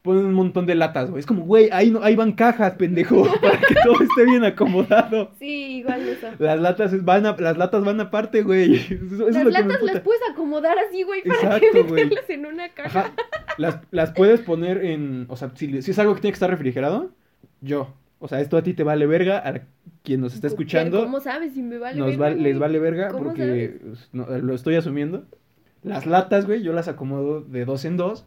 ponen un montón de latas, güey. Es como, güey, ahí, no, ahí van cajas, pendejo, para que todo esté bien acomodado. Sí, igual eso. Las latas van a- las latas van aparte, güey. Eso, las latas las puedes acomodar así, güey, para Exacto, que güey. meterlas en una caja. Ajá. Las, las puedes poner en, o sea, si, si es algo que tiene que estar refrigerado, yo. O sea, esto a ti te vale verga, a quien nos está escuchando. ¿Cómo sabes si me vale nos verga, va- les vale verga ¿Cómo porque no, lo estoy asumiendo. Las latas, güey, yo las acomodo de dos en dos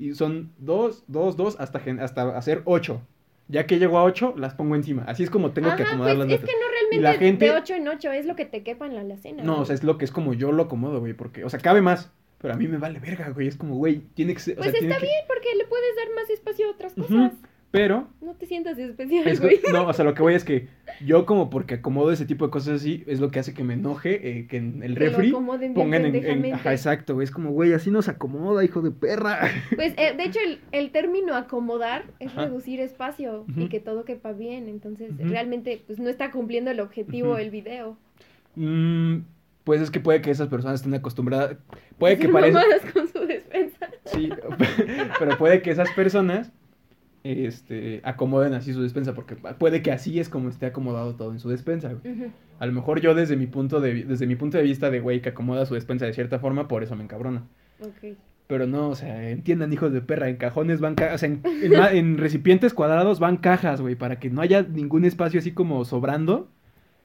y son dos, dos, dos hasta, hasta hacer ocho. Ya que llego a ocho, las pongo encima. Así es como tengo que acomodar pues las es que no realmente la gente- de 8 en 8 es lo que te quepa en la alacena. No, güey. o sea, es lo que es como yo lo acomodo, güey, porque, o sea, cabe más. Pero a mí me vale verga, güey. Es como, güey, tiene que ser. o Pues sea, está que- bien porque le puedes dar más espacio a otras cosas. Pero No te sientas especial, Es güey. no, o sea, lo que voy es que yo como porque acomodo ese tipo de cosas así, es lo que hace que me enoje eh, que en el Que lo refri bien pongan en, en-. Ajá, exacto, güey. Es como, güey, así nos acomoda, hijo de perra. Pues eh, de hecho el, el término acomodar es Ajá. reducir espacio y que todo quepa bien. Entonces realmente pues no está cumpliendo el objetivo Ujú. el video. Mm, pues es que puede que esas personas estén acostumbradas. Puede que parezca. con su despensa. Sí, pero puede que esas personas este, acomoden así su despensa, porque puede que así es como esté acomodado todo en su despensa. güey. A lo mejor yo desde mi punto de desde mi punto de vista de güey que acomoda su despensa de cierta forma, por eso me encabrona. Pero no, o sea, entiendan, hijos de perra, en cajones van cajas, o sea, en, en ma- en recipientes cuadrados van cajas, güey, para que no haya ningún espacio así como sobrando.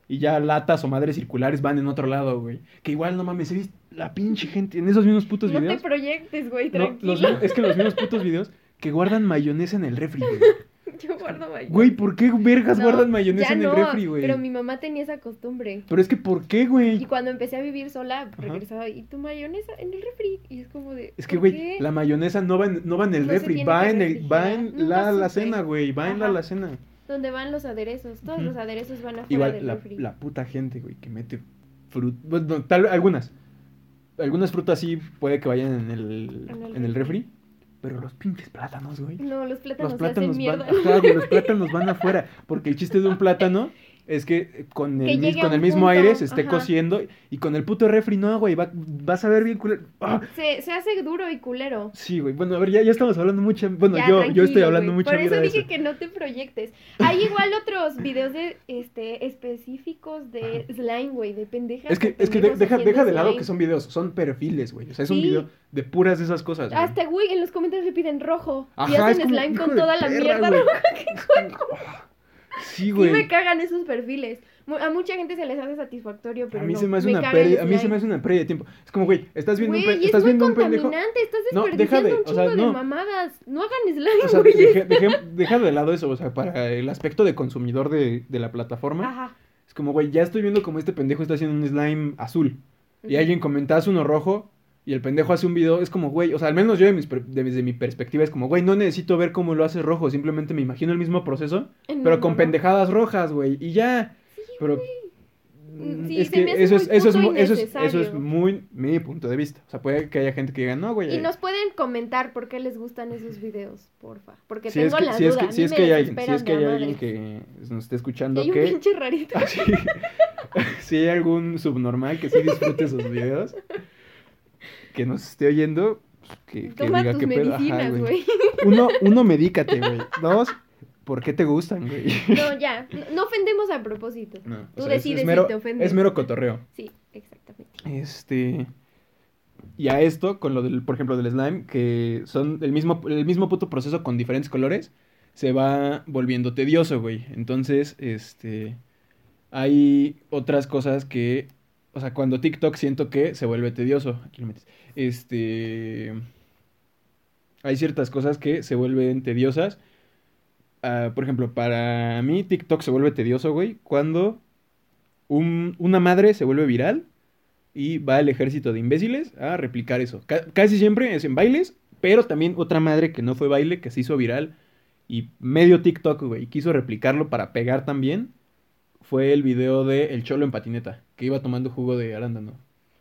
Y ya latas o madres circulares van en otro lado, güey. Que igual, no mames, la pinche gente en esos mismos putos No te videos. proyectes, güey, No, tranquilo. los es que los mismos putos videos que guardan mayonesa en el refri, güey. Yo guardo mayonesa. Güey, ¿por qué vergas No, guardan mayonesa en el no, refri, güey? Pero mi mamá tenía esa costumbre. Pero es que, ¿por qué, Y güey? cuando empecé a vivir sola, regresaba, ¿y tu mayonesa en el refri? Y es como de. Es que, ¿por güey, la mayonesa no va en, no va en el No refri, va en, el, va en la alacena, güey, va en la alacena. Donde van los aderezos. Todos los aderezos van afuera Igual del la, refri. la puta gente, güey, que mete fruta. Bueno, tal, algunas. Algunas frutas sí puede que vayan en el, En el en el refri. Pero los pinches plátanos, güey. No, los plátanos, Los se hacen van, mierda. ajá, güey, los plátanos van afuera. Porque el chiste de un plátano es que eh, con Que el, a con el mismo punto, aire se esté ajá. cociendo. Y con el puto refri, no, güey, va, vas a ver bien culero. ¡Ah! Se, se hace duro y culero. Sí, güey. Bueno, a ver, ya, ya estamos hablando mucha. Bueno, Ya, yo, yo estoy hablando güey. mucha Por eso dije eso. que no te proyectes. Hay igual otros videos de este específicos de slime, güey, de pendejas. Es que, es que de- deja, deja de lado slime. que son videos, son perfiles, güey. O sea, es un video de puras de esas cosas. güey. Hasta, güey, en los comentarios le piden rojo. y Ajá, hacen slime con toda la mierda roja que Sí, Sí güey. me cagan esos perfiles. A mucha gente se les hace satisfactorio, pero a mí no, se me hace una caga pérdida, a mí se me hace una pérdida de tiempo. Es como, güey, estás viendo Güey, un, y es estás muy viendo un pendejo. estás No, deja desperdiciando de- un o sea, chingo no. de mamadas. No hagan slime, O sea, güey. deja de lado eso, o sea, para el aspecto de consumidor de, de la plataforma. Ajá. Es como, güey, ya estoy viendo como este pendejo está haciendo un slime azul. Y alguien comenta, uno rojo. Y el pendejo hace un video, es como, güey, o sea, al menos yo de mis desde mi perspectiva es como, güey, no necesito ver cómo lo hace rojo, simplemente me imagino el mismo proceso, En pero con pendejadas rojas, güey, y ya. pero Mm, mm, sí, es que eso es, muy eso es, eso es, eso es innecesario. muy mi punto de vista. O sea, puede que haya gente que diga, no, güey. Y eh, nos pueden comentar por qué les gustan esos videos, porfa. Porque si tengo que, la si duda. es que, si es que hay alguien, si es que hay alguien que nos esté Y escuchando un que pinche rarito. Ah, sí. si hay algún subnormal que sí disfrute esos videos, que nos esté oyendo, pues, que, que Toma diga tus qué pedo. Ajá, medicinas, güey. güey. Uno, uno, medícate, güey. Dos, ¿por qué te gustan, güey? No, ya. No, no ofendemos a propósito. No, o Tú sea, es- decides es, si te ofendes. es mero cotorreo. Sí, exactamente. Este. Y a esto, con lo del, por ejemplo, del slime, que son el mismo, el mismo puto proceso con diferentes colores, se va volviendo tedioso, güey. Entonces, este. Hay otras cosas que. O sea, cuando TikTok siento que se vuelve tedioso. Aquí lo metes. Este. hay ciertas cosas que se vuelven tediosas. Ah, por ejemplo, para mí TikTok se vuelve tedioso, güey, cuando un- una madre se vuelve viral y va el ejército de imbéciles a replicar eso. Ca- casi siempre es en bailes, pero también otra madre que no fue baile, que se hizo viral y medio TikTok, güey, quiso replicarlo para pegar también, fue el video de El Cholo en patineta, que iba tomando jugo de arándano.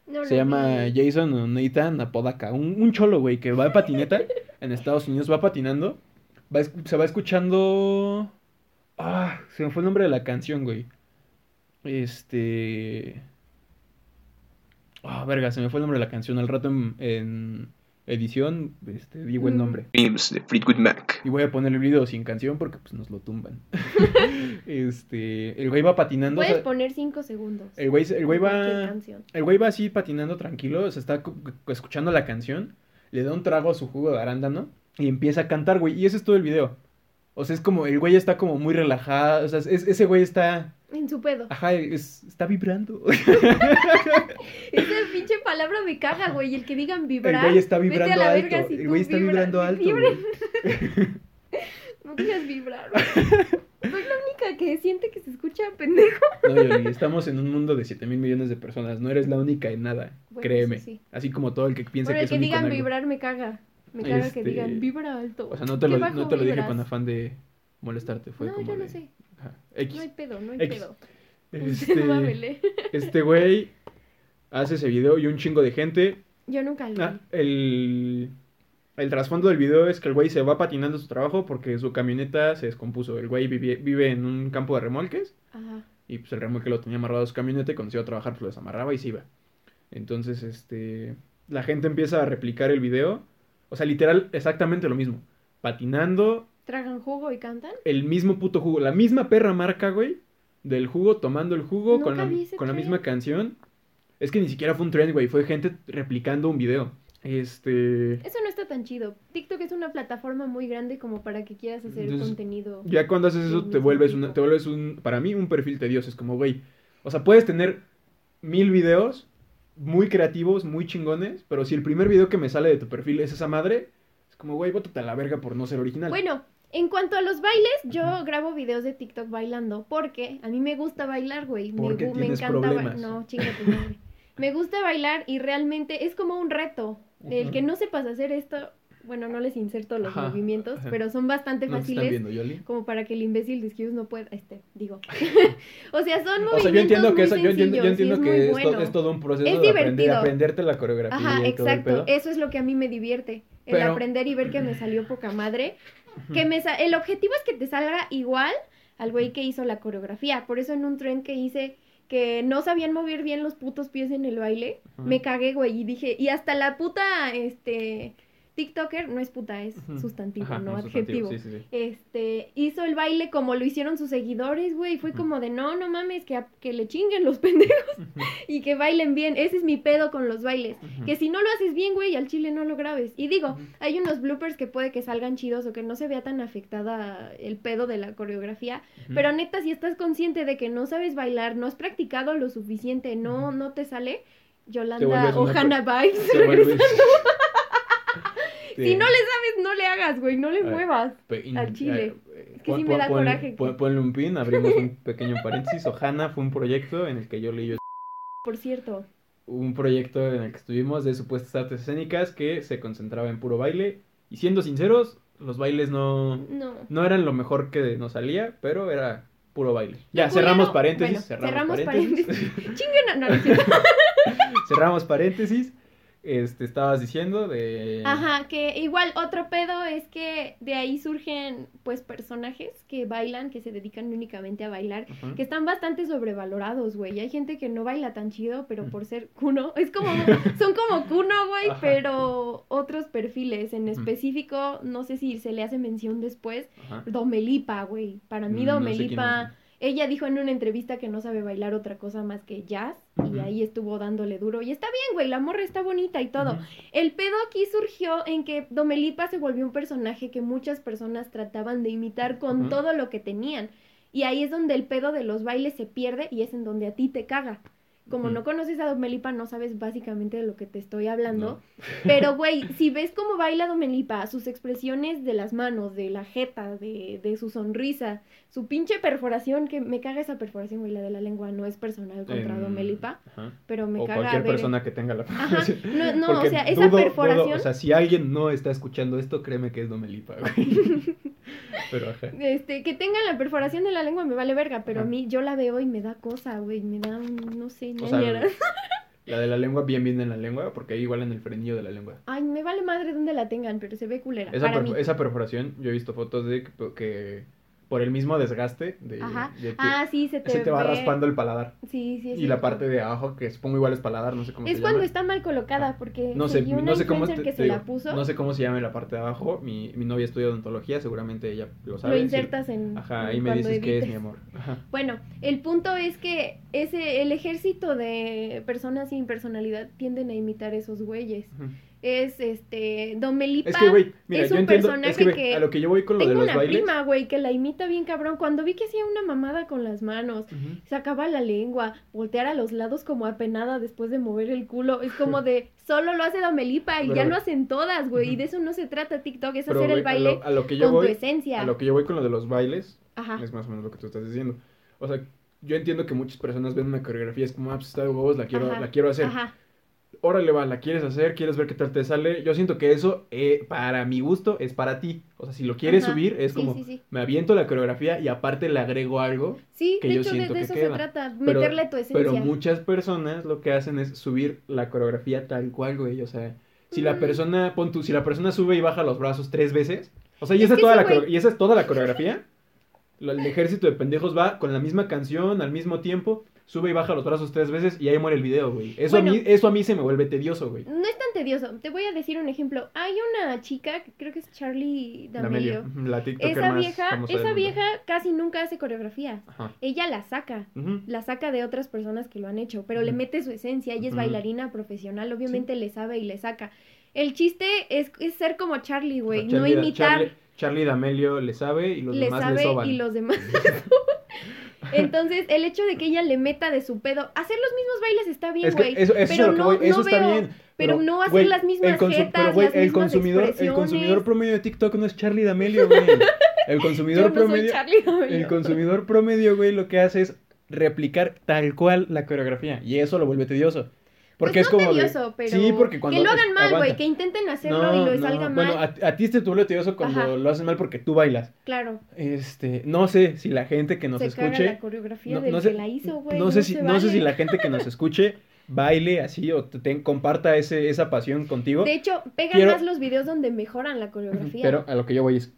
No Se llama vi. Jason o Nathan Apodaca, un, un cholo, güey, que va de patineta en Estados Unidos, va patinando, va se va escuchando... Ah, se me fue el nombre de la canción, güey. Este... Ah, verga, se me fue el nombre de la canción. Al rato en, en edición, este, digo el Mm. nombre. Dreams de Fleetwood Mac. Y voy a poner el video sin canción porque pues nos lo tumban. este, el güey va patinando. o Puedes sea, poner cinco segundos. el güey, el güey va... canción. El güey va así patinando tranquilo, se está cu- cu- escuchando la canción, le da un trago a su jugo de arándano y empieza a cantar, güey. Y ese es todo el video. O sea, es como, el güey está como muy relajado, o sea, es- ese güey está, En su pedo. ajá, es- está vibrando. Esa pinche palabra me caga, güey. El que digan El vibrar. güey está vete a vibrando la alto. verga si El güey está vibras. vibrando alto. Güey. No digas vibrar. güey. Soy la única que siente que se escucha pendejo. No, Yoli, estamos en un mundo de 7 mil millones de personas. No eres la única en nada. Bueno, créeme. eso sí. Así como todo el que piensa Bueno, que el es que único en digan algo. vibrar me caga. Me caga Este, que digan vibra alto. O sea, no te ¿Qué lo, no te lo dije con afán de molestarte. Fue No, como yo no de- sé. Ajá, X. No hay pedo, no hay X. pedo. Este, este güey hace ese video y un chingo de gente. Yo nunca lo vi. Ah, el, el trasfondo del video es que el güey se va patinando su trabajo porque su camioneta se descompuso. El güey vive, vive en un campo de remolques Ajá. y pues el remolque lo tenía amarrado a su camioneta y cuando se iba a trabajar pues lo desamarraba y se iba. Entonces, este, la gente empieza a replicar el video. O sea, literal, exactamente lo mismo. Patinando, ¿Tragan jugo y cantan? el mismo puto jugo, la misma perra marca, güey, del jugo, tomando el jugo con la, con la misma canción. Es que ni siquiera fue un trend, güey, fue gente replicando un video. Este, Eso no está tan chido. TikTok es una plataforma muy grande como para que quieras hacer Entonces, contenido. ya cuando haces eso te vuelves tipo. una, te vuelves un, para mí un perfil tedioso, es como, güey, o sea, puedes tener mil videos muy creativos, muy chingones, pero si el primer video que me sale de tu perfil es esa madre, es como, güey, bótate a la verga por no ser original. Bueno, en cuanto a los bailes, yo grabo videos de TikTok bailando porque a mí me gusta bailar, güey. Me, Porque gu- me tienes encanta ba- problemas. No, chinga tu madre. Me gusta bailar y realmente es como un reto. El que no sepas hacer esto, bueno, no les inserto los Ajá, movimientos, ajá. pero son bastante ¿No te están fáciles viendo, Yoli? como para que el imbécil de Excuse no pueda, este, digo. o sea, son movimientos O sea, yo entiendo que muy eso, yo entiendo, yo entiendo es que es, bueno. to- es todo un proceso Es de aprender, aprenderte la coreografía Ajá, y todo el exacto. pedo. Eso es lo que a mí me divierte. El Pero- aprender y ver que me salió poca madre. Que me sa- el objetivo es que te salga igual al güey que hizo la coreografía. Por eso en un tren que hice que no sabían mover bien los putos pies en el baile, me cagué, güey, y dije, y hasta la puta, este, TikToker, no es puta, es sustantivo, Ajá, no sustantivo, adjetivo. sí, sí, sí. Este, hizo el baile como lo hicieron sus seguidores, güey. Fue como de, no, no mames, que, a- que le chinguen los pendejos y que bailen bien. Ese es mi pedo con los bailes. Que si no lo haces bien, güey, al chile no lo grabes. Y digo, hay unos bloopers que puede que salgan chidos o que no se vea tan afectada el pedo de la coreografía. Pero neta, si estás consciente de que no sabes bailar, no has practicado lo suficiente, no, no te sale, Yolanda o una Hannah Vibes. Te vuelves- Si no le sabes, no le hagas, güey, no le Ay. muevas. In- al chile. eh, Es que pon- sí me pon- da ponle- coraje pon- Ponle un pin, abrimos un pequeño paréntesis. Ojana fue un proyecto en el que yo leí yo Por cierto. un proyecto en el que estuvimos de supuestas artes escénicas que se concentraba en puro baile. Y siendo sinceros, los bailes no, No. no eran lo mejor que nos salía, pero era puro baile. Ya, cerramos paréntesis. bueno, cerramos, cerramos paréntesis. Chinguen a- no, no cerramos paréntesis. Este, estabas diciendo de... Ajá, que igual otro pedo es que de ahí surgen pues personajes que bailan, que se dedican únicamente a bailar, que están bastante sobrevalorados, güey. Hay gente que no baila tan chido, pero por ser cuno, es como, son como cuno, güey, pero otros perfiles. En específico, no sé si se le hace mención después, Ajá. Domelipa, güey. Para mí Mm, no sé quién Domelipa... Ella dijo en una entrevista que no sabe bailar otra cosa más que jazz y ahí estuvo dándole duro. Y está bien, güey, la morra está bonita y todo. El pedo aquí surgió en que Domelipa se volvió un personaje que muchas personas trataban de imitar con todo lo que tenían. Y ahí es donde el pedo de los bailes se pierde y es en donde a ti te caga. Como no conoces a Domelipa, no sabes básicamente de lo que te estoy hablando. No. Pero, güey, si ves cómo baila Domelipa, sus expresiones de las manos, de la jeta, de, de su sonrisa, su pinche perforación, que me caga esa perforación, güey, la de la lengua, no es personal contra En- Domelipa, Ajá. pero me o caga cualquier ver- persona que tenga la Ajá, no, no, o sea, esa dudo- dudo- perforación... o sea, si alguien no está escuchando esto, créeme que es Domelipa, güey. Pero ajá. Este, que tengan la perforación de la lengua me vale verga, pero a mí yo la veo y me da cosa, güey, me da, un- no sé, O sea, la de la lengua bien bien en la lengua, porque ahí igual en el frenillo de la lengua. Ay, me vale madre donde la tengan, pero se ve culera, Esa, para perf- mí. esa perforación, yo he visto fotos de que, que por el mismo desgaste de, Ajá. de que Ah, sí, se te se te va raspando el paladar. Sí, sí, es Y la parte de abajo, que supongo igual es paladar, no sé cómo Es se cuando llama. está mal colocada, Ajá. porque No sé, una no sé cómo te- que se la puso, No sé cómo se llama la parte de abajo. Mi, mi novia estudia odontología, seguramente ella lo sabe. lo insertas en Ajá, ahí me cuando dices que es edites. mi amor. Ajá. Bueno, el punto es que ese el ejército de personas sin personalidad tienden a imitar esos güeyes. Ujú. Es este Domelipa. Es que, güey, mira, es yo un entiendo. personaje Es que, que a lo que yo voy con lo de los una bailes. prima, güey, que la imita bien cabrón. Cuando vi que hacía una mamada con las manos, sacaba la lengua, voltear a los lados como apenada después de mover el culo. Es como de, solo lo hace Domelipa y Pero- ya lo hacen todas, güey. Y de eso no se trata TikTok, es Pero, hacer el a baile lo- a lo que yo con voy, tu esencia. A lo que yo voy con lo de los bailes, Ajá. es más o menos lo que tú estás diciendo. O sea, yo entiendo que muchas personas ven una coreografía, es como, ah, pues está de huevos, la quiero, Ajá, la quiero hacer. Ajá. Órale, va, la quieres hacer, quieres ver qué tal te sale. Yo siento que eso, eh, para mi gusto, es para ti. O sea, si lo quieres Ajá, subir, es sí, como, sí, sí. me aviento la coreografía y aparte le agrego algo. Sí, que de yo hecho, siento de que eso queda. se trata, Pero- meterle tu esencia. Pero muchas personas lo que hacen es subir la coreografía tal cual, güey. O sea, si la Mm. persona, pon tú, si la persona sube y baja los brazos tres veces, o sea, y Es esa, toda la, güey- y esa es toda la coreografía, el ejército de pendejos va con la misma canción al mismo tiempo, sube y baja los brazos tres veces y ahí muere el video, güey. Eso, Bueno. a mí, eso a mí se me vuelve tedioso, güey. No es tan tedioso. Te voy a decir un ejemplo. Hay una chica, que creo que es Charlie D'Amelio. La TikToker Esa más vieja, esa vieja casi nunca hace coreografía. Ajá. Ella la saca. La saca de otras personas que lo han hecho, pero le mete su esencia. Ella es bailarina profesional, obviamente le sabe y le saca. El chiste es, es ser como Charlie, güey, no imitar. Charlie, Charlie D'Amelio le sabe y los le demás le soban. y los demás. Entonces, el hecho de que ella le meta de su pedo, hacer los mismos bailes está bien, Es que güey. eso, eso es pero no- voy, eso no está veo- bien. pero no hacer las mismas jetas, pero, güey, las el mismas consumidor, el consumidor promedio de TikTok no es Charlie D'Amelio, güey. El Yo consumidor no soy promedio, D'Amelio. el consumidor promedio, güey, lo que hace es replicar tal cual la coreografía y eso lo vuelve tedioso. Porque Pues es no como de- tedioso, pero Sí, porque cuando que lo hagan mal, güey, que intenten hacerlo y lo salga mal. Bueno, a, a ti te vuelve tedioso cuando Ajá. lo hacen mal porque tú bailas. Claro, Este, no sé si la gente que nos se caga escuche la coreografía no- del no sé- que la hizo, güey. no sé si no sé si la gente que nos escuche baile así o te, te- comparta ese, esa pasión contigo. De hecho, pegan Quiero- más los videos donde mejoran la coreografía. Pero a lo que yo voy es,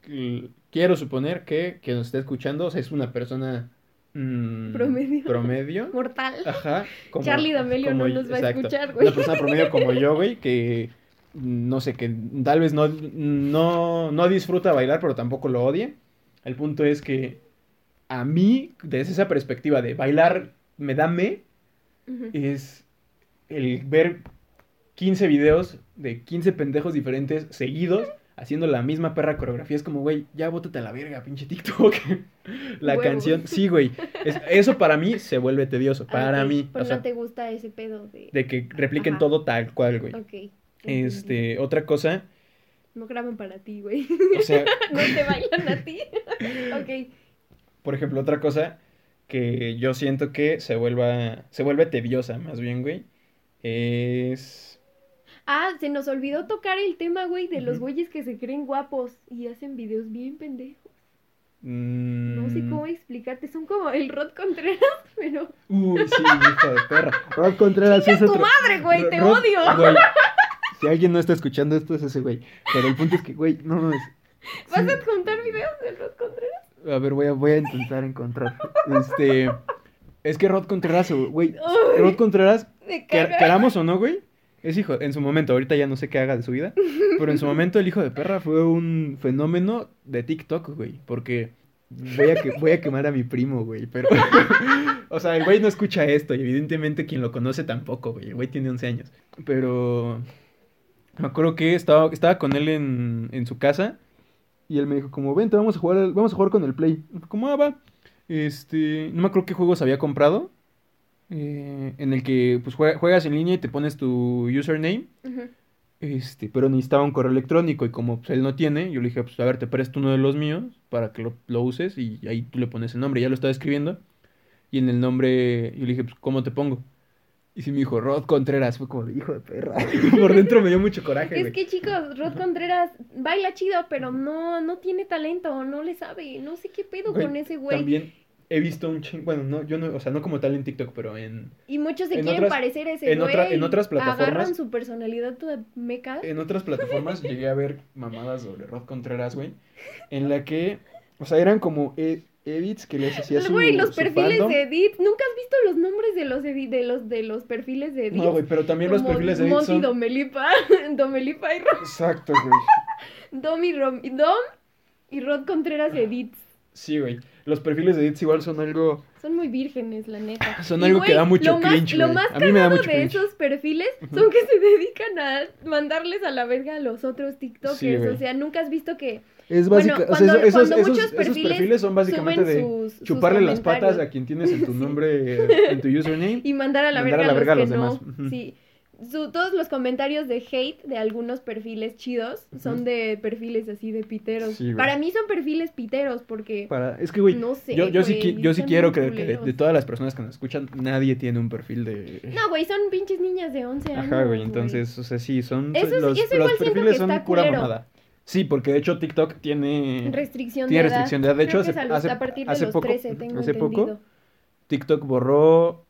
quiero suponer que quien nos esté escuchando o sea, es una persona mm, Promedio. promedio. Mortal. Ajá. como- Charlie D'Amelio no nos va a escuchar, güey. Una persona promedio como yo, güey, que no sé, que tal vez no, no, no disfruta bailar, pero tampoco lo odia. El punto es que a mí, desde esa perspectiva de bailar me da me, es el ver 15 videos de 15 pendejos diferentes seguidos haciendo la misma perra coreografía. Es como, güey, ya bótate a la verga, pinche TikTok. la canción, sí, güey. Es- eso para mí se vuelve tedioso, para Ah, ok, mí. Pues o sea, no te gusta ese pedo de... de que repliquen Ajá. todo tal cual, güey. Ok. Este, otra cosa, No graban para ti, güey. o sea, no te bailan a ti. ok. por ejemplo, otra cosa que yo siento que se vuelva, se vuelve tediosa, más bien, güey, es... Ah, se nos olvidó tocar el tema, güey, de los güeyes que se creen guapos y hacen videos bien pendejos. mm, No sé cómo explicarte. Son como el Rod Contreras, pero... Uy, sí, hijo de perra. Rod Contreras es ¡Tu otro... madre, güey! ¡Te Rod- odio! güey, si alguien no está escuchando esto es ese güey. Pero el punto es que, güey, no mames. ¿Vas Sí. a contar videos del Rod Contreras? A ver, voy a, voy a intentar encontrar. Este... Es que Rod Contreras, güey. Rod Contreras Quer- queramos o no, güey, es hijo, en su momento, ahorita ya no sé qué haga de su vida, pero en su momento el hijo de perra fue un fenómeno de TikTok, güey, porque voy a, que, voy a quemar a mi primo, güey, pero, o sea, el güey no escucha esto y evidentemente quien lo conoce tampoco, güey, el güey tiene 11 años, pero me acuerdo que estaba, estaba con él en, en su casa y él me dijo como, vente, vamos a jugar, vamos a jugar con el Play, como, ah, va, este, no me acuerdo qué juegos había comprado, eh, en el que pues juegas en línea y te pones tu username. Este, pero necesitaba un correo electrónico y como pues, él no tiene, yo le dije, pues a ver, te presto uno de los míos para que lo, uses y ahí tú le pones el nombre. Ya lo estaba escribiendo y en el nombre yo le dije, pues ¿cómo te pongo? Y sí me dijo, Rod Contreras, fue como de hijo de perra. Por dentro me dio mucho coraje. Es que chicos, Rod Contreras baila chido, pero no, no tiene talento, no le sabe, no sé qué pedo con ese güey. También he visto un ching, bueno, no, yo no, o sea, no como tal en TikTok, pero en... Y muchos se quieren parecer a ese en güey. en otras plataformas. Agarran su personalidad toda meca. En otras plataformas llegué a ver mamadas sobre Rod Contreras, güey, en la que, o sea, eran como... Eh, edits que les hacía su Güey, los perfiles de edit. ¿Nunca has visto los nombres de los edit, de los de los perfiles de edit? No, güey, pero también los perfiles de edit Monty son... Domelipa, Domelipa y Rod. Exacto, güey. Dom y Rom... Dom y Rod Contreras edits. Sí, güey. Los perfiles de edits igual son algo... Son muy vírgenes, la neta. Son algo que da mucho lo cringe, Lo más a mí me da mucho de esos perfiles son que se dedican a mandarles a la verga a los otros TikTokers. o sea, nunca has visto que es básica, o sea, esos, esos, perfiles, son básicamente de chuparle las patas a quien tienes en tu nombre, en tu username. Y mandar a la verga, a, los, demás. Sí. Todos los comentarios de hate de algunos perfiles chidos son de perfiles así de piteros. Para mí son perfiles piteros porque... Para, es que, güey, no sé, yo, yo sí, yo sí quiero que, de, todas las personas que nos escuchan, nadie tiene un perfil de... No, güey, son pinches niñas de 11 años. Ajá, güey, entonces, o sea, sí, son... los, los perfiles son pura mamada. Sí, porque de hecho TikTok tiene restricción tiene de restricción de edad. De hecho, hace, hace, a partir de hace los poco, 13, tengo hace poco TikTok borró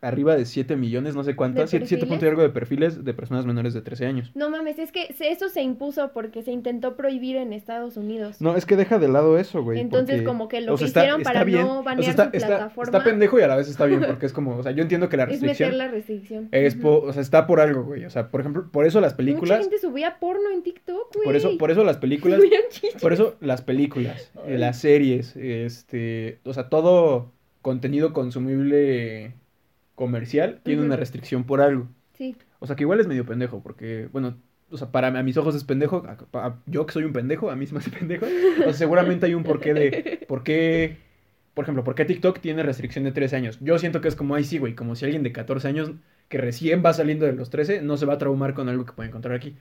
arriba de 7 millones, no sé cuántas, 7, 7 puntos y algo de perfiles de personas menores de 13 años. No mames, es que eso se impuso porque se intentó prohibir en Estados Unidos. No, es que deja de lado eso, güey. Entonces, como que lo que hicieron para no banear o sea, está, su plataforma. Está, pendejo y a la vez está bien, porque es como, o sea, yo entiendo que la restricción. Es meter la restricción. Es o sea, está por algo, güey. O sea, por ejemplo, por eso las películas. Mucha gente subía porno en TikTok, güey. Por eso, por eso las películas. por eso las películas, las series, este. O sea, todo contenido consumible comercial tiene una restricción por algo. Sí. O sea, que igual es medio pendejo, porque, bueno, o sea, para a mis ojos es pendejo, yo que soy un pendejo, a mí se me hace pendejo. O sea, seguramente hay un porqué de, por qué, por ejemplo, por qué TikTok tiene restricción de 13 años. Yo siento que es como, ay, sí, güey, como si alguien de 14 años que recién va saliendo de los 13 no se va a traumar con algo que puede encontrar aquí.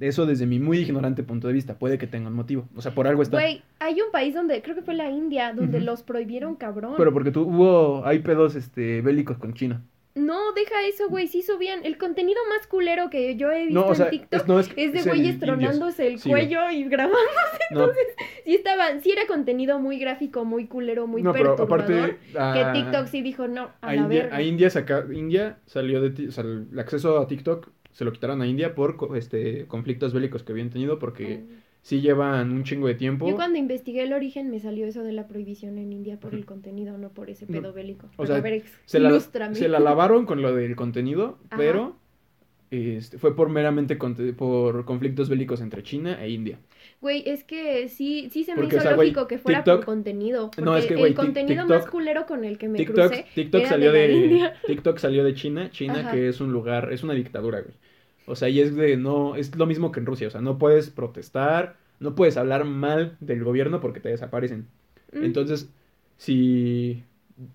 Eso desde mi muy ignorante punto de vista. Puede que tenga un motivo. O sea, por algo está. Güey, hay un país donde, creo que fue la India, donde los prohibieron cabrón. Pero porque hubo, hay pedos este, bélicos con China. No, deja eso, güey. Sí subían. El contenido más culero que yo he visto en TikTok es, de güeyes tronándose el cuello y grabándose. Entonces, sí estaban, sí era contenido muy gráfico, muy culero, muy no, perturbador. Pero aparte, que TikTok sí dijo no, a, a India, A India, saca, India salió de, o sea, el acceso a TikTok se lo quitaron a India por este conflictos bélicos que habían tenido porque oh. sí llevan un chingo de tiempo. Yo cuando investigué el origen me salió eso de la prohibición en India por el contenido, no por ese pedo bélico. O sea, se, la, se la lavaron con lo del contenido, pero este, fue por meramente por conflictos bélicos entre China e India. Güey, es que sí, sí se me hizo lógico que fuera por contenido. no, es que, güey, el contenido más culero con el que me TikTok, crucé TikTok salió de, TikTok salió de China, China que es un lugar, es una dictadura, güey. O sea, y es de no, es lo mismo que en Rusia, o sea, no puedes protestar, no puedes hablar mal del gobierno porque te desaparecen. Mm. Entonces, si,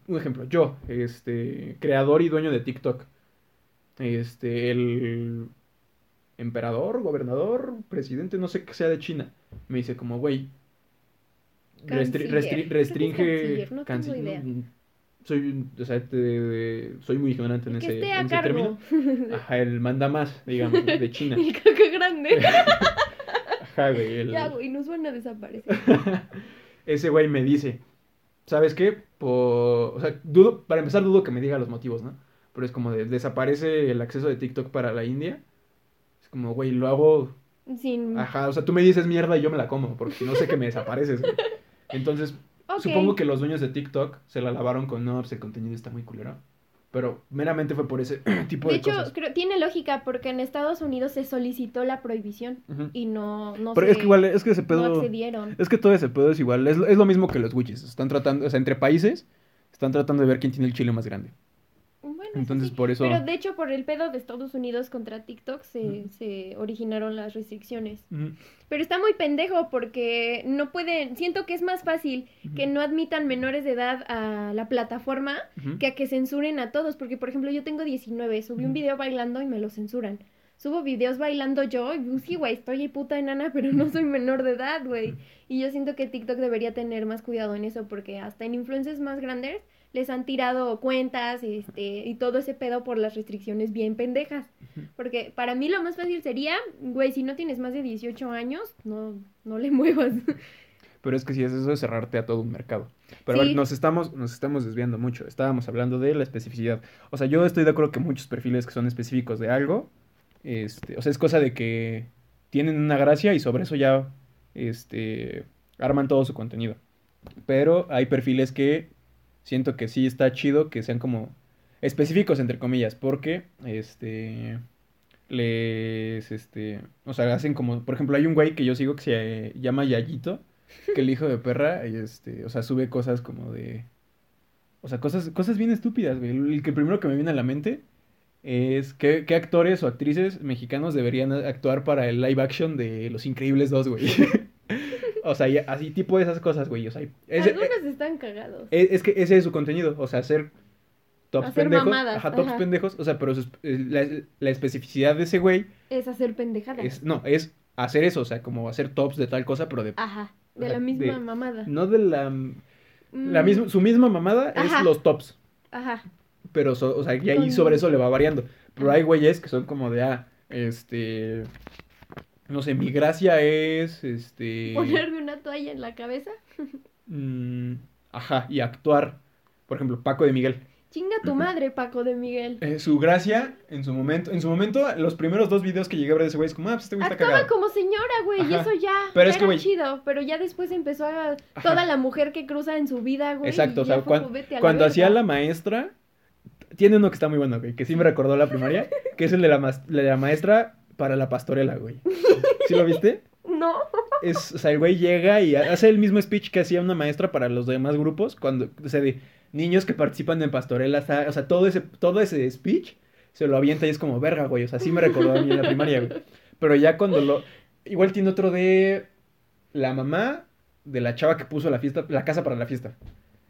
un ejemplo, yo, este, creador y dueño de TikTok, este, el emperador, gobernador, presidente, no sé qué sea de China, me dice como, güey, restringe, canciller, soy, o sea, soy muy ignorante en ese, en ese término. Ajá, el manda más, digamos, de China. caca grande. Ajá, güey. El... Ya, güey, nos van a desaparecer. ese güey me dice, ¿sabes qué? Por... O sea, dudo, para empezar dudo que me diga los motivos, ¿no? Pero es como de, desaparece el acceso de TikTok para la India. Es como, güey, lo hago... Sin... Ajá, o sea, tú me dices mierda y yo me la como, porque no sé que me desapareces. Entonces, Supongo que los dueños de TikTok se la lavaron con no, pues el contenido está muy culero. Pero meramente fue por ese tipo de, de hecho, creo, tiene lógica porque en Estados Unidos se solicitó la prohibición y no, no Pero es que igual, es que ese pedo... No accedieron. Es que todo ese pedo es igual. Es, es lo mismo que los witches. Están tratando, o sea, entre países, están tratando de ver quién tiene el chile más grande. Entonces, por eso... Pero de hecho, por el pedo de Estados Unidos contra TikTok se, se originaron las restricciones. Pero está muy pendejo porque no pueden... Siento que es más fácil que no admitan menores de edad a la plataforma que a que censuren a todos. Porque, por ejemplo, yo tengo 19, subí un video bailando y me lo censuran. Subo videos bailando yo y sí, güey, estoy puta enana, pero no soy menor de edad, güey. Y yo siento que TikTok debería tener más cuidado en eso porque hasta en influencers más grandes les han tirado cuentas este, y todo ese pedo por las restricciones bien pendejas. Porque para mí lo más fácil sería, güey, si no tienes más de 18 años, no, no le muevas. Pero es que si es eso de cerrarte a todo un mercado. Pero a ver, nos estamos, nos estamos desviando mucho. Estábamos hablando de la especificidad. O sea, yo estoy de acuerdo que muchos perfiles que son específicos de algo este, o sea, es cosa de que tienen una gracia y sobre eso ya este, arman todo su contenido. Pero hay perfiles que siento que sí está chido que sean como específicos entre comillas, porque este les este, o sea, hacen como, por ejemplo, hay un güey que yo sigo que se llama Yayito, que el hijo de perra este, o sea, sube cosas como de o sea, cosas cosas bien estúpidas, güey. El que primero que me viene a la mente es ¿qué, qué, actores o actrices mexicanos deberían actuar para el live action de Los Increíbles 2, güey. o sea, así tipo de esas cosas, güey. O sea, Algunos están cagados. Es, que ese es su contenido, o sea, hacer tops pendejos. Ajá, tops pendejos. O sea, pero la, especificidad de ese güey. Es hacer pendejadas. Es, no, es hacer eso, o sea, como hacer tops de tal cosa, pero de. Ajá, de la misma mamada. No de la. la mm. misma, su misma mamada es los tops. Ajá pero, o sea, y ahí sobre eso le va variando. Pero hay güeyes que son como de, ah, este, no sé, mi gracia es, este... Ponerme una toalla en la cabeza. Mm, ajá, y actuar. Por ejemplo, Paco de Miguel. Chinga tu madre, Paco de Miguel. Eh, su gracia, en su momento, en su momento, los primeros dos videos que llegué a ver de ese güey es como, ah, pues este güey está Actuaba como señora, güey, y eso ya, pero es que, era chido, pero ya después empezó a toda la mujer que cruza en su vida, güey. Exacto, o sea, cuando hacía la maestra, tiene uno que está muy bueno, güey, que sí me recordó la primaria, que es el de la, la maestra para la pastorela, güey. ¿Sí lo viste? No. Es, o sea, el güey llega y hace el mismo speech que hacía una maestra para los demás grupos, cuando, o sea, de niños que participan en pastorela, o sea, todo ese, todo ese speech se lo avienta y es como, verga, güey, o sea, sí me recordó a mí en la primaria, güey. Pero ya cuando lo, igual tiene otro de la mamá de la chava que puso la fiesta, la casa para la fiesta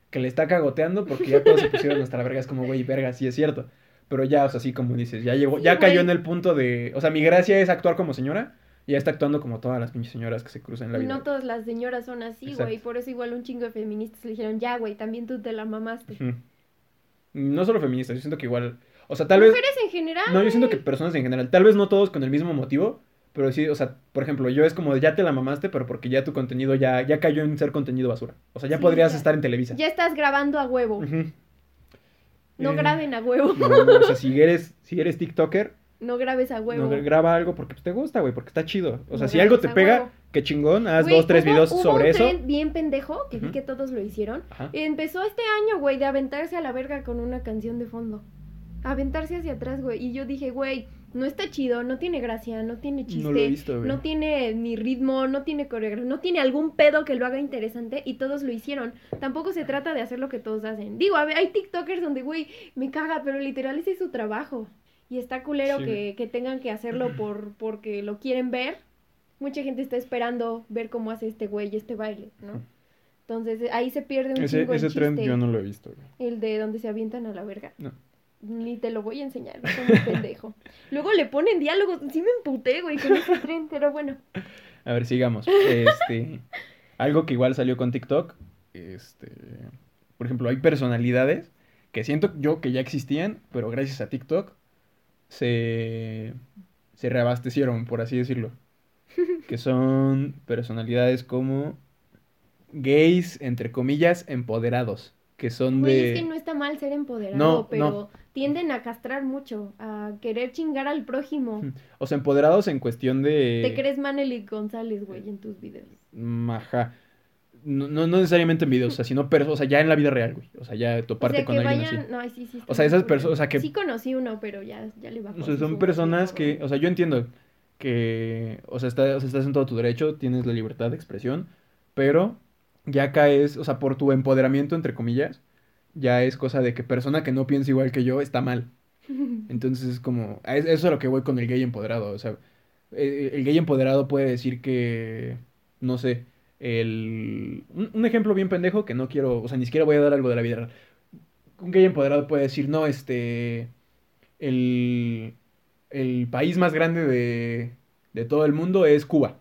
que le está cagoteando porque ya todos se pusieron hasta la verga. Es como, güey, verga, sí es cierto. Pero ya, o sea, así como dices, ya llegó, ya cayó en el punto de. O sea, mi gracia es actuar como señora. Y ya está actuando como todas las pinches señoras que se cruzan en la vida. No todas las señoras son así, güey. Por eso igual un chingo de feministas le dijeron, ya, güey, también tú te la mamaste. No solo feministas, yo siento que igual. O sea, tal vez. Mujeres en general. No, yo siento que personas en general. Tal vez no todos con el mismo motivo. Pero sí, o sea, por ejemplo, yo es como ya te la mamaste, pero porque ya tu contenido ya, ya cayó en ser contenido basura. O sea, ya podrías estar en Televisa. Ya estás grabando a huevo. No eh, graben a huevo. No, o sea, si eres, si eres TikToker. No grabes a huevo. No, graba algo porque te gusta, güey, porque está chido. O sea, si algo te pega, qué chingón, haz dos, tres videos sobre eso. bien pendejo, que vi que todos lo hicieron. Empezó este año, güey, de aventarse a la verga con una canción de fondo. Aventarse hacia atrás, güey. Y yo dije, güey, no está chido, no tiene gracia, no tiene chiste, no, tiene ni ritmo, no tiene coreografía, no tiene algún pedo que lo haga interesante y todos lo hicieron. Tampoco se trata de hacer lo que todos hacen. Digo, hay TikTokers donde, güey, me caga, pero literal ese es su trabajo. Y está culero que, que, tengan que hacerlo por porque lo quieren ver. Mucha gente está esperando ver cómo hace este güey este baile, ¿no? Entonces ahí se pierde un ese, ese tren yo no lo he visto. El de donde se avientan a la verga. No. Ni te lo voy a enseñar, como pendejo. Luego le ponen diálogos. Sí me emputé, güey, con ese tren, pero bueno. A ver, sigamos. Este, algo que igual salió con TikTok. Este, por ejemplo, hay personalidades que siento yo que ya existían, pero gracias a TikTok se, se reabastecieron, por así decirlo. Que son personalidades como gays, entre comillas, empoderados que son de... Es que no está mal ser empoderado, pero tienden a castrar mucho, a querer chingar al prójimo. O sea, empoderados en cuestión de... Te crees Manely González, güey, en tus videos. Ajá. No, no, necesariamente en videos, o sea, sino, pero, o sea, ya en la vida real, güey. O sea, ya toparte con alguien así. No, sí, sí. O sea, esas personas, o sea, que... Sí conocí uno, pero ya, ya le bajó. O sea, son personas que, o sea, yo entiendo que, o sea, está, o sea, estás en todo tu derecho, tienes la libertad de expresión, pero ya caes, o sea, por tu empoderamiento, entre comillas, ya es cosa de que persona que no piensa igual que yo está mal. Entonces es como, eso es a lo que voy con el gay empoderado. O sea, e, el gay empoderado puede decir que, no sé, el... Un, ejemplo bien pendejo que no quiero, o sea, ni siquiera voy a dar algo de la vida real. Un gay empoderado puede decir, no, este, el, el país más grande de, de todo el mundo es Cuba.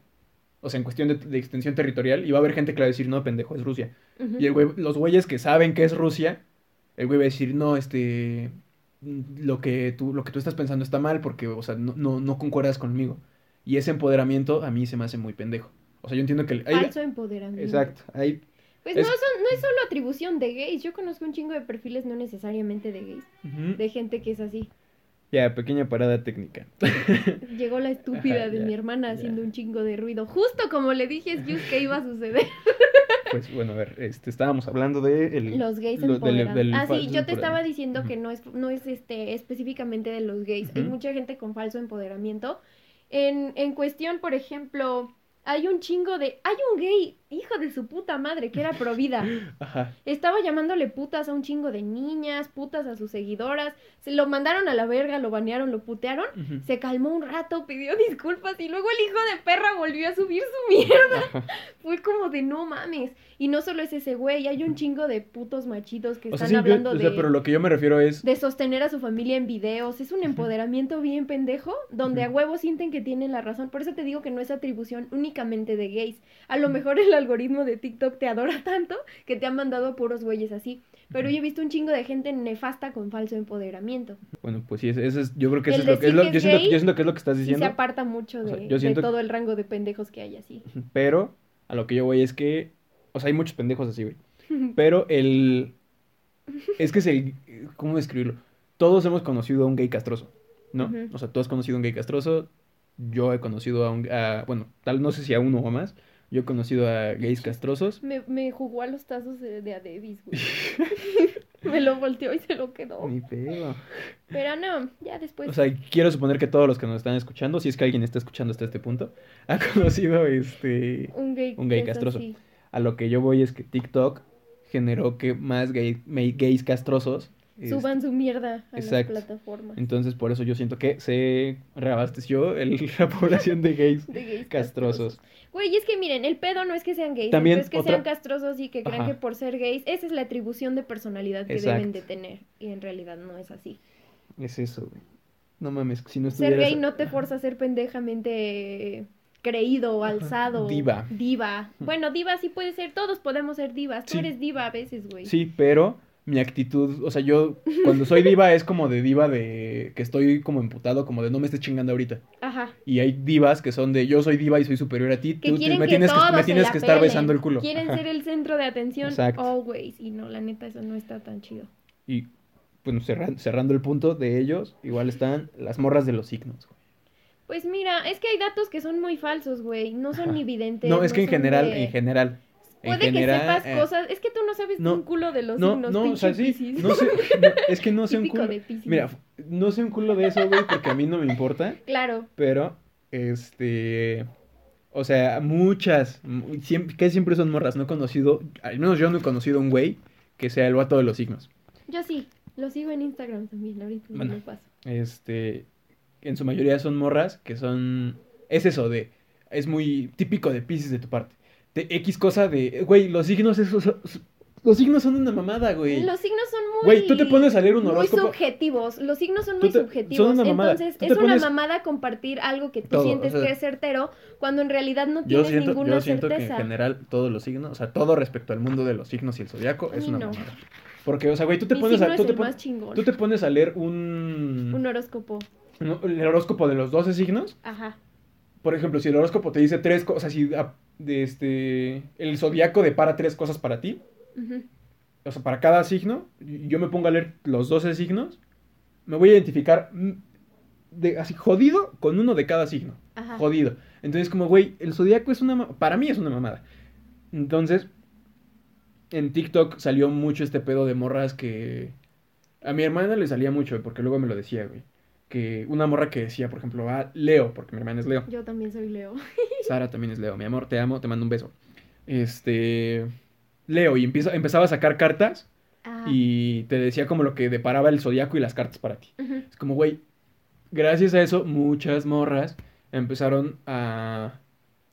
O sea, en cuestión de, extensión territorial, y va a haber gente que va a decir, no, pendejo, es Rusia. Y el güey, los güeyes que saben que es Rusia, el güey va a decir, no, este, lo que tú, lo que tú estás pensando está mal porque, o sea, no, no, no concuerdas conmigo. Y ese empoderamiento a mí se me hace muy pendejo. O sea, yo entiendo que... Hay... Falso empoderamiento. Exacto. Hay... Pues no, no es solo atribución de gays. Yo conozco un chingo de perfiles no necesariamente de gays. De gente que es así. Ya, pequeña parada técnica. Llegó la estúpida de mi hermana haciendo un chingo de ruido. Justo como le dije a que iba a suceder. Pues bueno, a ver, este, estábamos hablando de los gays del, Ah, sí, yo te estaba diciendo que no es, no es este, específicamente de los gays. Hay mucha gente con falso empoderamiento. En, en cuestión, por ejemplo, hay un chingo de. Hay un gay, hijo de su puta madre, que era pro vida. Ajá. Estaba llamándole putas a un chingo de niñas, putas a sus seguidoras. Se lo mandaron a la verga, lo banearon, lo putearon. Se calmó un rato, pidió disculpas y luego el hijo de perra volvió a subir su mierda. Fue como de no mames. Y no solo es ese güey, hay un chingo de putos machitos que están hablando de. O sea, pero lo que yo me refiero es. De sostener a su familia en videos. Es un empoderamiento bien pendejo, donde a huevos sienten que tienen la razón. Por eso te digo que no es atribución únicamente de gays. A lo mejor el algoritmo de TikTok te adora tanto que te ha mandado puros güeyes así. Pero yo he visto un chingo de gente nefasta con falso empoderamiento. Bueno, pues sí, eso es, yo creo que eso es lo que, es lo, yo, siento, yo, siento, que es lo que estás diciendo. se aparta mucho de, de todo el rango de pendejos que hay así. Pero a lo que yo voy es que o sea, hay muchos pendejos así, güey. Pero el... Es que es el... ¿Cómo describirlo? Todos hemos conocido a un gay castroso, ¿no? O sea, todos has conocido a un gay castroso. Yo he conocido a un... bueno, tal, no sé si a uno o más. Yo he conocido a gays castrosos. Me, me jugó a los tazos de, de Adebis, güey. me lo volteó y se lo quedó. Ni pedo. Pero no, ya después. O sea, quiero suponer que todos los que nos están escuchando, si es que alguien está escuchando hasta este punto, ha conocido este. Un gay, un gay castroso. A lo que yo voy es que TikTok generó que más gay, gays castrosos suban su mierda a las plataformas. Entonces, por eso yo siento que se reabasteció el, la población de gays, castrosos. Güey, es que miren, el pedo no es que sean gays, También es que sean castrosos y que crean que por ser gays, esa es la atribución de personalidad que deben de tener. Y en realidad no es así. Es eso, güey. No mames, si no Ser gay no te forza a ser pendejamente creído, alzado. Diva. Diva. Bueno, diva sí puede ser, todos podemos ser divas. Tú eres diva a veces, güey. Sí, pero mi actitud, o sea, yo cuando soy diva es como de diva de que estoy como emputado, como de no me estés chingando ahorita. Ajá. Y hay divas que son de yo soy diva y soy superior a ti, tú me, tienes que, me tienes que estar besando el culo. Quieren ser el centro de atención always y no, la neta eso no está tan chido. Y bueno, cerrando el punto de ellos, igual están las morras de los signos. Güey. Pues mira, es que hay datos que son muy falsos, güey. No son evidentes. No, es que en general, en general. Puede que sepas eh, cosas. Es que tú no sabes un culo de los signos. No, o sea, sí. No sé, es que no sé un culo. Mira, no sé un culo de eso, güey, porque a mí no me importa. Claro. Pero, este. O sea, muchas. Siempre, que siempre son morras. No he conocido. Al menos yo no he conocido un güey que sea el vato de los signos. Yo sí. Lo sigo en Instagram también. Ahorita bueno, lo paso. Este en su mayoría son morras que son... Es eso de... Es muy típico de Pisces de tu parte. De X cosa de... Güey, los signos esos... Los signos son una mamada, güey. Los signos son muy. Güey, tú te pones a leer un horóscopo. Muy subjetivos. Los signos son muy subjetivos. Son una mamada. Entonces, es una mamada compartir algo que tú sientes que es certero cuando en realidad no tienes siento, ninguna yo siento que en general todos los signos, o sea, todo respecto al mundo de los signos y el zodiaco es una mamada. Porque, o sea, güey, tú te pones a. Tú te, tú te pones a leer un. Un horóscopo el horóscopo de los 12 signos. Ajá. Por ejemplo, si el horóscopo te dice tres cosas, si de este, el zodiaco depara tres cosas para ti, o sea, para cada signo, yo me pongo a leer los 12 signos, me voy a identificar de, así jodido con uno de cada signo. Ajá. Jodido. Entonces, como, güey, el zodiaco es una. Para mí es una mamada. Entonces, en TikTok salió mucho este pedo de morras que. A mi hermana le salía mucho, porque luego me lo decía, güey que una morra que decía, por ejemplo, a Leo, porque mi hermana es Leo. Yo también soy Leo. Sara también es Leo. Mi amor, te amo, te mando un beso. Este. Leo, y empieza, empezaba a sacar cartas Ajá. y te decía como lo que deparaba el zodiaco y las cartas para ti. Es como, güey, gracias a eso muchas morras empezaron a...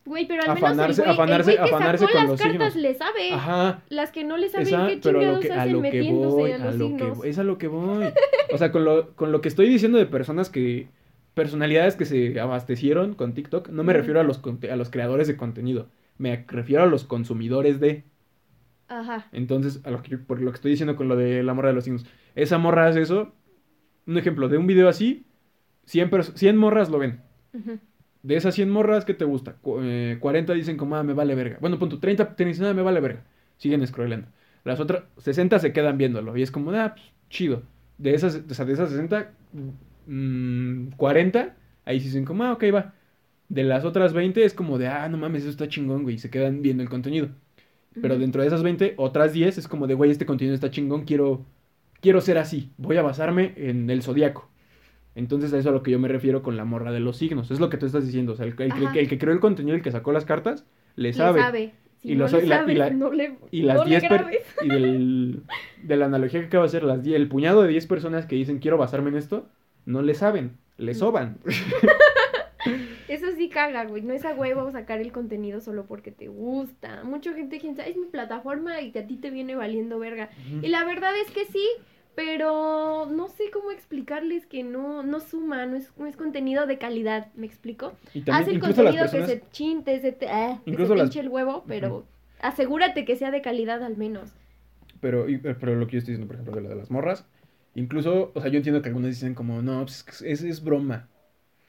Güey, pero al Afanarse- menos el güey, afanarse- el güey que afanarse sacó con las los cartas signos. le sabe. Ajá, Las que no le saben, esa, ¿qué pero a lo que, a lo que voy, a a los lo que es a lo que voy. O sea, con lo, con lo que estoy diciendo de personas que, personalidades que se abastecieron con TikTok, no me refiero a los, a los creadores de contenido, me refiero a los consumidores de... Ajá. Entonces, a lo que, por lo que estoy diciendo con lo de la morra de los signos. Esa morra hace eso. Un ejemplo de un video así, 100, pers- 100 morras lo ven. Ujú. De esas 100 morras, ¿qué te gusta? Eh, 40 dicen como, ah, me vale verga. Bueno, punto, 30 te dicen, ah, me vale verga. Siguen scrollando. Las otras 60 se quedan viéndolo. Y es como, ah, pues, chido. De esas, o sea, de esas 60, mm, 40, ahí sí dicen como, ah, ok, va. De las otras 20 es como de, ah, no mames, eso está chingón, güey. Y se quedan viendo el contenido. Pero dentro de esas 20, otras 10 es como de, güey, este contenido está chingón, quiero, quiero ser así. Voy a basarme en el zodiaco. Entonces a eso a lo que yo me refiero con la morra de los signos. Es lo que tú estás diciendo. O sea, el, el el que creó el contenido, el que sacó las cartas, le Le sabe. sabe. Si Y no los- le y la- y la- no le, Y las no le 10 per- grabes. y del, de la analogía que acaba de hacer, las 10 el puñado de 10 personas que dicen quiero basarme en esto, no le saben, le soban. Eso sí caga, güey. No es a huevo sacar el contenido solo porque te gusta. Mucha gente piensa, es mi plataforma y que a ti te viene valiendo verga. Y la verdad es que sí, pero no sé cómo explicarles que no, no suma, no es, no es contenido de calidad, ¿me explico? Y Haz el contenido personas... que se chinte, se te, ah, que Incluso se las- hinche el huevo, pero asegúrate que sea de calidad al menos. Pero, y- pero lo que yo estoy diciendo, por ejemplo, de lo de las morras, incluso, o sea, yo entiendo que algunas dicen como, no, pues, es, es broma.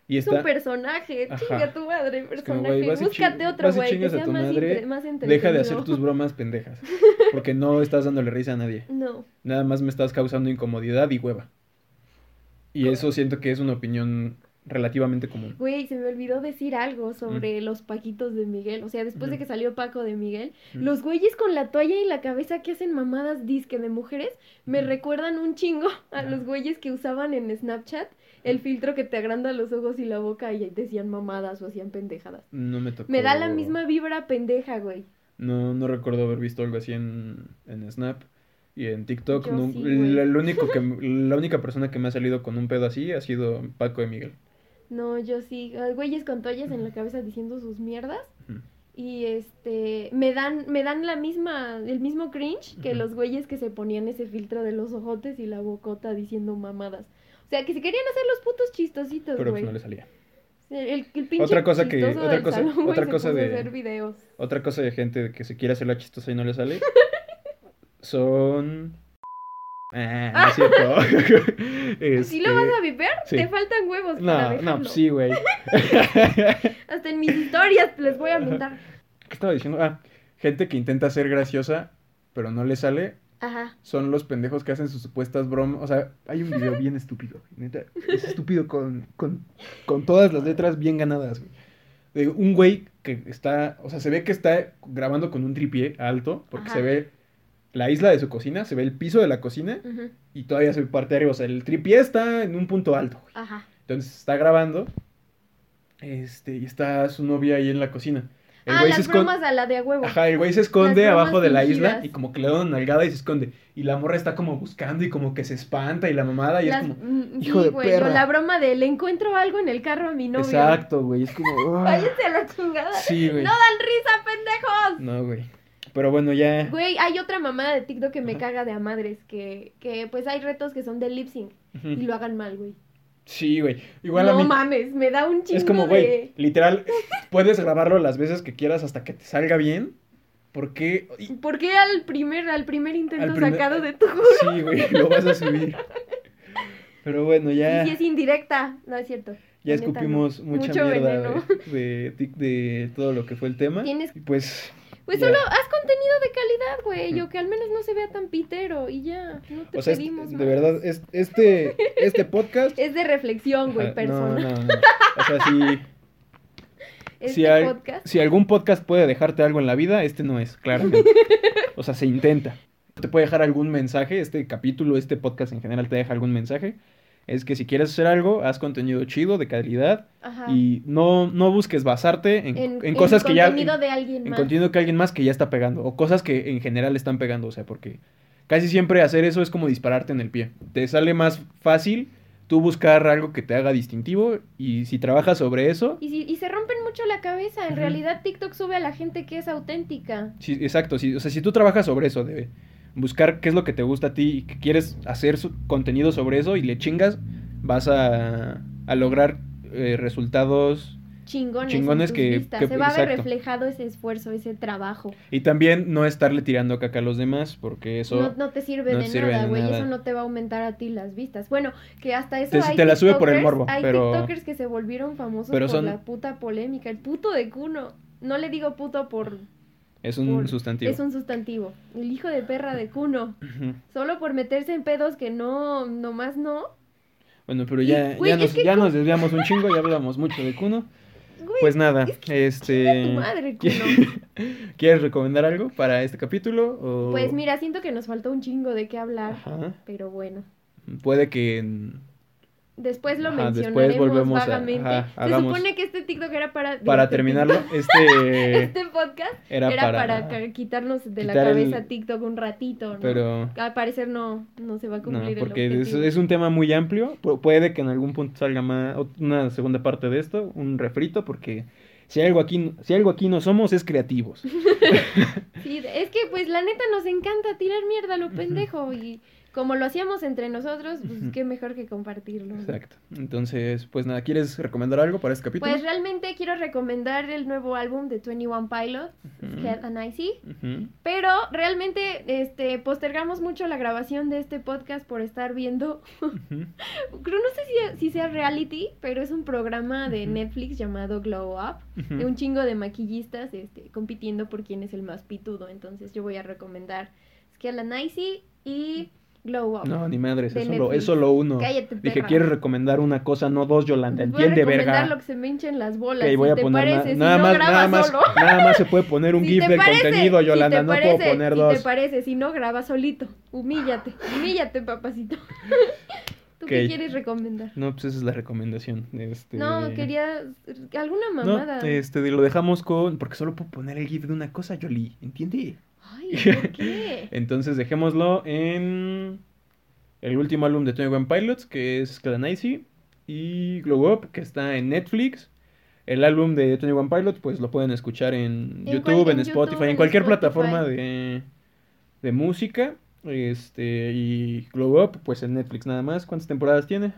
Y Es un personaje, Ajá. chinga tu madre, personaje. Búscate otro güey que a sea tu más, madre, más deja de hacer tus bromas pendejas. Porque no estás dándole risa a nadie. No. Nada más me estás causando incomodidad y hueva. Y eso siento que es una opinión relativamente común. Güey, se me olvidó decir algo sobre los paquitos de Miguel. O sea, después de Ujú. que salió Paco de Miguel, Ujú. los güeyes con la toalla y la cabeza que hacen mamadas disque de mujeres me recuerdan un chingo a los güeyes que usaban en Snapchat el filtro que te agranda los ojos y la boca y decían mamadas o hacían pendejadas. No me tocó. Me da la misma vibra pendeja, güey. No, no recuerdo haber visto algo así en, en Snap y en TikTok. No- sí, la, lo único que, la única persona que me ha salido con un pedo así ha sido Paco de Miguel. No, yo sí. Güeyes con toallas en la cabeza diciendo sus mierdas. Y este, me dan, me dan la misma, el mismo cringe que los güeyes que se ponían ese filtro de los ojotes y la bocota diciendo mamadas. O sea, que se querían hacer los putos chistositos, Pero pues güey. no le salía. el, el pinche Otra cosa que- otra cosa- salón, otra cosa de- hacer videos. Otra cosa de gente que se quiere hacer la chistosa y no le sale son. Ah, no es cierto. Si lo vas Este, a viper, sí. te faltan huevos para No, dejarlo. no, pues sí, güey. Hasta en mis historias les voy a montar. ¿Qué estaba diciendo? Ah, gente que intenta ser graciosa, pero no le sale, Ajá. son los pendejos que hacen sus supuestas bromas. O sea, hay un video bien estúpido, neta. Es estúpido con, con, con todas las letras bien ganadas, güey. De un güey que está, o sea, se ve que está grabando con un tripié alto, porque Ajá. se ve la isla de su cocina, se ve el piso de la cocina y todavía se ve parte de arriba. O sea, el tripié está en un punto alto, güey. Ajá. Entonces está grabando, este, y está su novia ahí en la cocina. El Ah, güey se las escon- bromas a la de a huevo. Ajá, el güey se esconde abajo de la isla y como que le da una nalgada y se esconde. Y la morra está como buscando y como que se espanta y la mamada y Las- es como... mm, hijo sí, de güey, perra. la broma de le encuentro algo en el carro a mi novio. Exacto, güey, es como... Váyanse a la chingada. Sí, güey. ¡No dan risa, pendejos! No, güey. Pero bueno, ya... Güey, hay otra mamada de TikTok que me Ajá. caga de a madres, que, que pues hay retos que son de lip sync y lo hagan mal, güey. Sí, güey. Igual a no mí... mames, me da un chingo Es como, güey, de... literal, puedes grabarlo las veces que quieras hasta que te salga bien. Porque... y- ¿Por qué al primer, al primer intento Al primer- sacado de tu Sí, güey, lo vas a subir. Pero bueno, ya... Sí, sí, es indirecta. No, es cierto. Ya neta, escupimos no. mucha Mucho mierda de, de todo lo que fue el tema. Tienes- Y pues, Pues solo haz contenido de calidad, güey. O que al menos no se vea tan pitero y ya. No te o sea, es- pedimos de verdad, es, este, este podcast... Es de reflexión, güey, Ajá, persona. No, no, no. O sea, si, Este si, al- podcast. si algún podcast puede dejarte algo en la vida, este no es, claramente. O sea, se intenta. Te puede dejar algún mensaje, este capítulo, este podcast en general te deja algún mensaje. Es que si quieres hacer algo, haz contenido chido, de calidad, Ajá. y no, no busques basarte en, en, en en cosas que ya... contenido de alguien en más. contenido que alguien más que ya está pegando o cosas que en general están pegando, o sea, porque casi siempre hacer eso es como dispararte en el pie. Te sale más fácil tú buscar algo que te haga distintivo y si trabajas sobre eso... Y, si, y se rompen mucho la cabeza, en realidad TikTok sube a la gente que es auténtica. Sí, exacto, sí, o sea, si tú trabajas sobre eso, de buscar qué es lo que te gusta a ti y que quieres hacer su contenido sobre eso y le chingas, vas a, a lograr eh, resultados chingones, que- se va a ver reflejado ese esfuerzo, ese trabajo. y también no estarle tirando caca a los demás porque eso... no, no te sirve no de sirve nada, güey. Eso no te va a aumentar a ti las vistas. Bueno, que hasta eso Te- hay te la sube por el morbo, Hay pero- tiktokers que se volvieron famosos pero por son- la puta polémica. El puto de Kuno. No le digo puto por... es un por- sustantivo. Es un sustantivo. El hijo de perra de. Ujú. Solo por meterse en pedos que no, nomás no. Bueno, pero Y, ya, güey, ya, nos, ya Kuno- nos desviamos un chingo, ya hablamos mucho de. Güey, Pues nada, es Tu este... madre, Kuno. ¿Quieres recomendar algo para este capítulo? O... Pues mira, siento que nos faltó un chingo de qué hablar. Ajá. Pero bueno. Puede que... en- Después lo Ajá, después mencionaremos a- vagamente. ajá, Se supone que este TikTok era para... Para terminarlo, este... Este podcast Era, era, para... quitarnos de la el- cabeza TikTok un ratito, ¿no? Pero... Al parecer no, no se va a No, cumplir porque el es, es un tema muy amplio. Pu- puede que en algún punto salga más, una segunda parte de esto, un refrito, porque si algo aquí, si algo aquí no somos es creativos. Sí, es que pues la neta nos encanta tirar mierda a lo pendejo y como lo hacíamos entre nosotros, pues qué mejor que compartirlo. Exacto. Entonces, pues nada, ¿quieres recomendar algo para este capítulo? Pues realmente quiero recomendar el nuevo álbum de 21 Pilots, Ujú. Head and Icy. Ujú. Pero realmente este postergamos mucho la grabación de este podcast por estar viendo, creo no sé si, si sea reality, pero es un programa de. Netflix llamado Glow Up, de un chingo de maquillistas este, compitiendo por quién es el más pitudo. Entonces yo voy a recomendar Skella Nicey y Glow Up. No, ni madres, es solo, es solo uno. Cállate, Dije, perra. ¿quieres recomendar una cosa, no dos, Yolanda? Voy a Entiende, recomendar verga. lo que se me hinchen las bolas. Ok, si voy a te poner parece, si nada no más, nada más, solo. nada más se puede poner un Si GIF del parece, contenido, si Yolanda, no parece, puedo poner si dos. te parece, si no, graba solito. Humíllate, humíllate, papacito. ¿Tú qué quieres recomendar? No, pues esa es la recomendación. Este... No, quería alguna No, mamada. este, lo dejamos con... Porque solo puedo poner el GIF de una cosa, Yoli, ¿entiende? Ay, ¿por qué? Entonces dejémoslo en el último álbum de Tony One Pilots, que es Clancy, y Glow Up, que está en Netflix. El álbum de Tony One Pilots, pues lo pueden escuchar en, En YouTube, cual- en, en Spotify, YouTube, en en cualquier Spotify. plataforma de, de música. Este, y Glow Up, pues en Netflix nada más. ¿Cuántas temporadas tiene?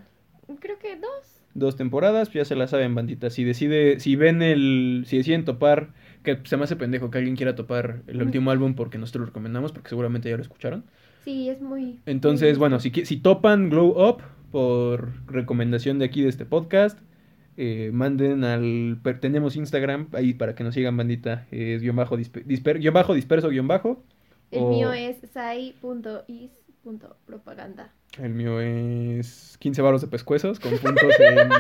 Creo que dos. Dos temporadas, ya se la saben, bandita. Si decide, si ven el, si deciden topar, que se me hace pendejo que alguien quiera topar el Mm. último álbum porque nosotros lo recomendamos, porque seguramente ya lo escucharon. Sí, es muy. Entonces, muy- bueno, si, si topan Glow Up por recomendación de aquí de este podcast, eh, manden al... tenemos Instagram ahí para que nos sigan, bandita. Es guion bajo, dispe- disper- guion bajo disperso, guion bajo. El o- mío es sai.is.propaganda. El mío es 15 baros de pescuezos con puntos en...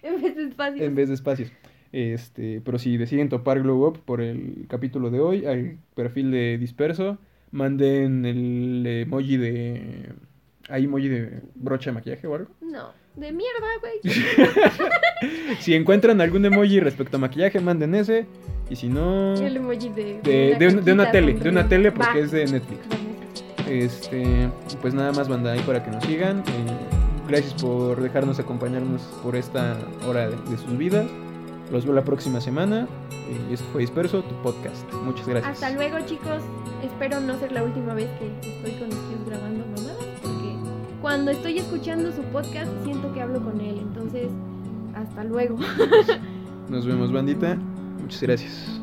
En vez de espacios. en vez de espacios. Este, pero si deciden topar Glow Up por el capítulo de hoy, al perfil de disperso, manden el emoji de. ¿Hay emoji de brocha de maquillaje o algo? No, de mierda, güey. Si encuentran algún emoji respecto a maquillaje, manden ese. Y si no. El emoji de. De, de, un- de una tele, de una tele porque Va. es de Netflix. Este, pues nada más banda ahí para que nos sigan. Eh, gracias por dejarnos acompañarnos por esta hora de, de sus vidas. Los veo la próxima semana. Y esto fue Disperso, tu podcast. Muchas gracias. Hasta luego, chicos. Espero no ser la última vez que estoy con ustedes grabando mamadas, porque cuando estoy escuchando su podcast siento que hablo con él. Entonces, hasta luego. Nos vemos, bandita. Muchas gracias.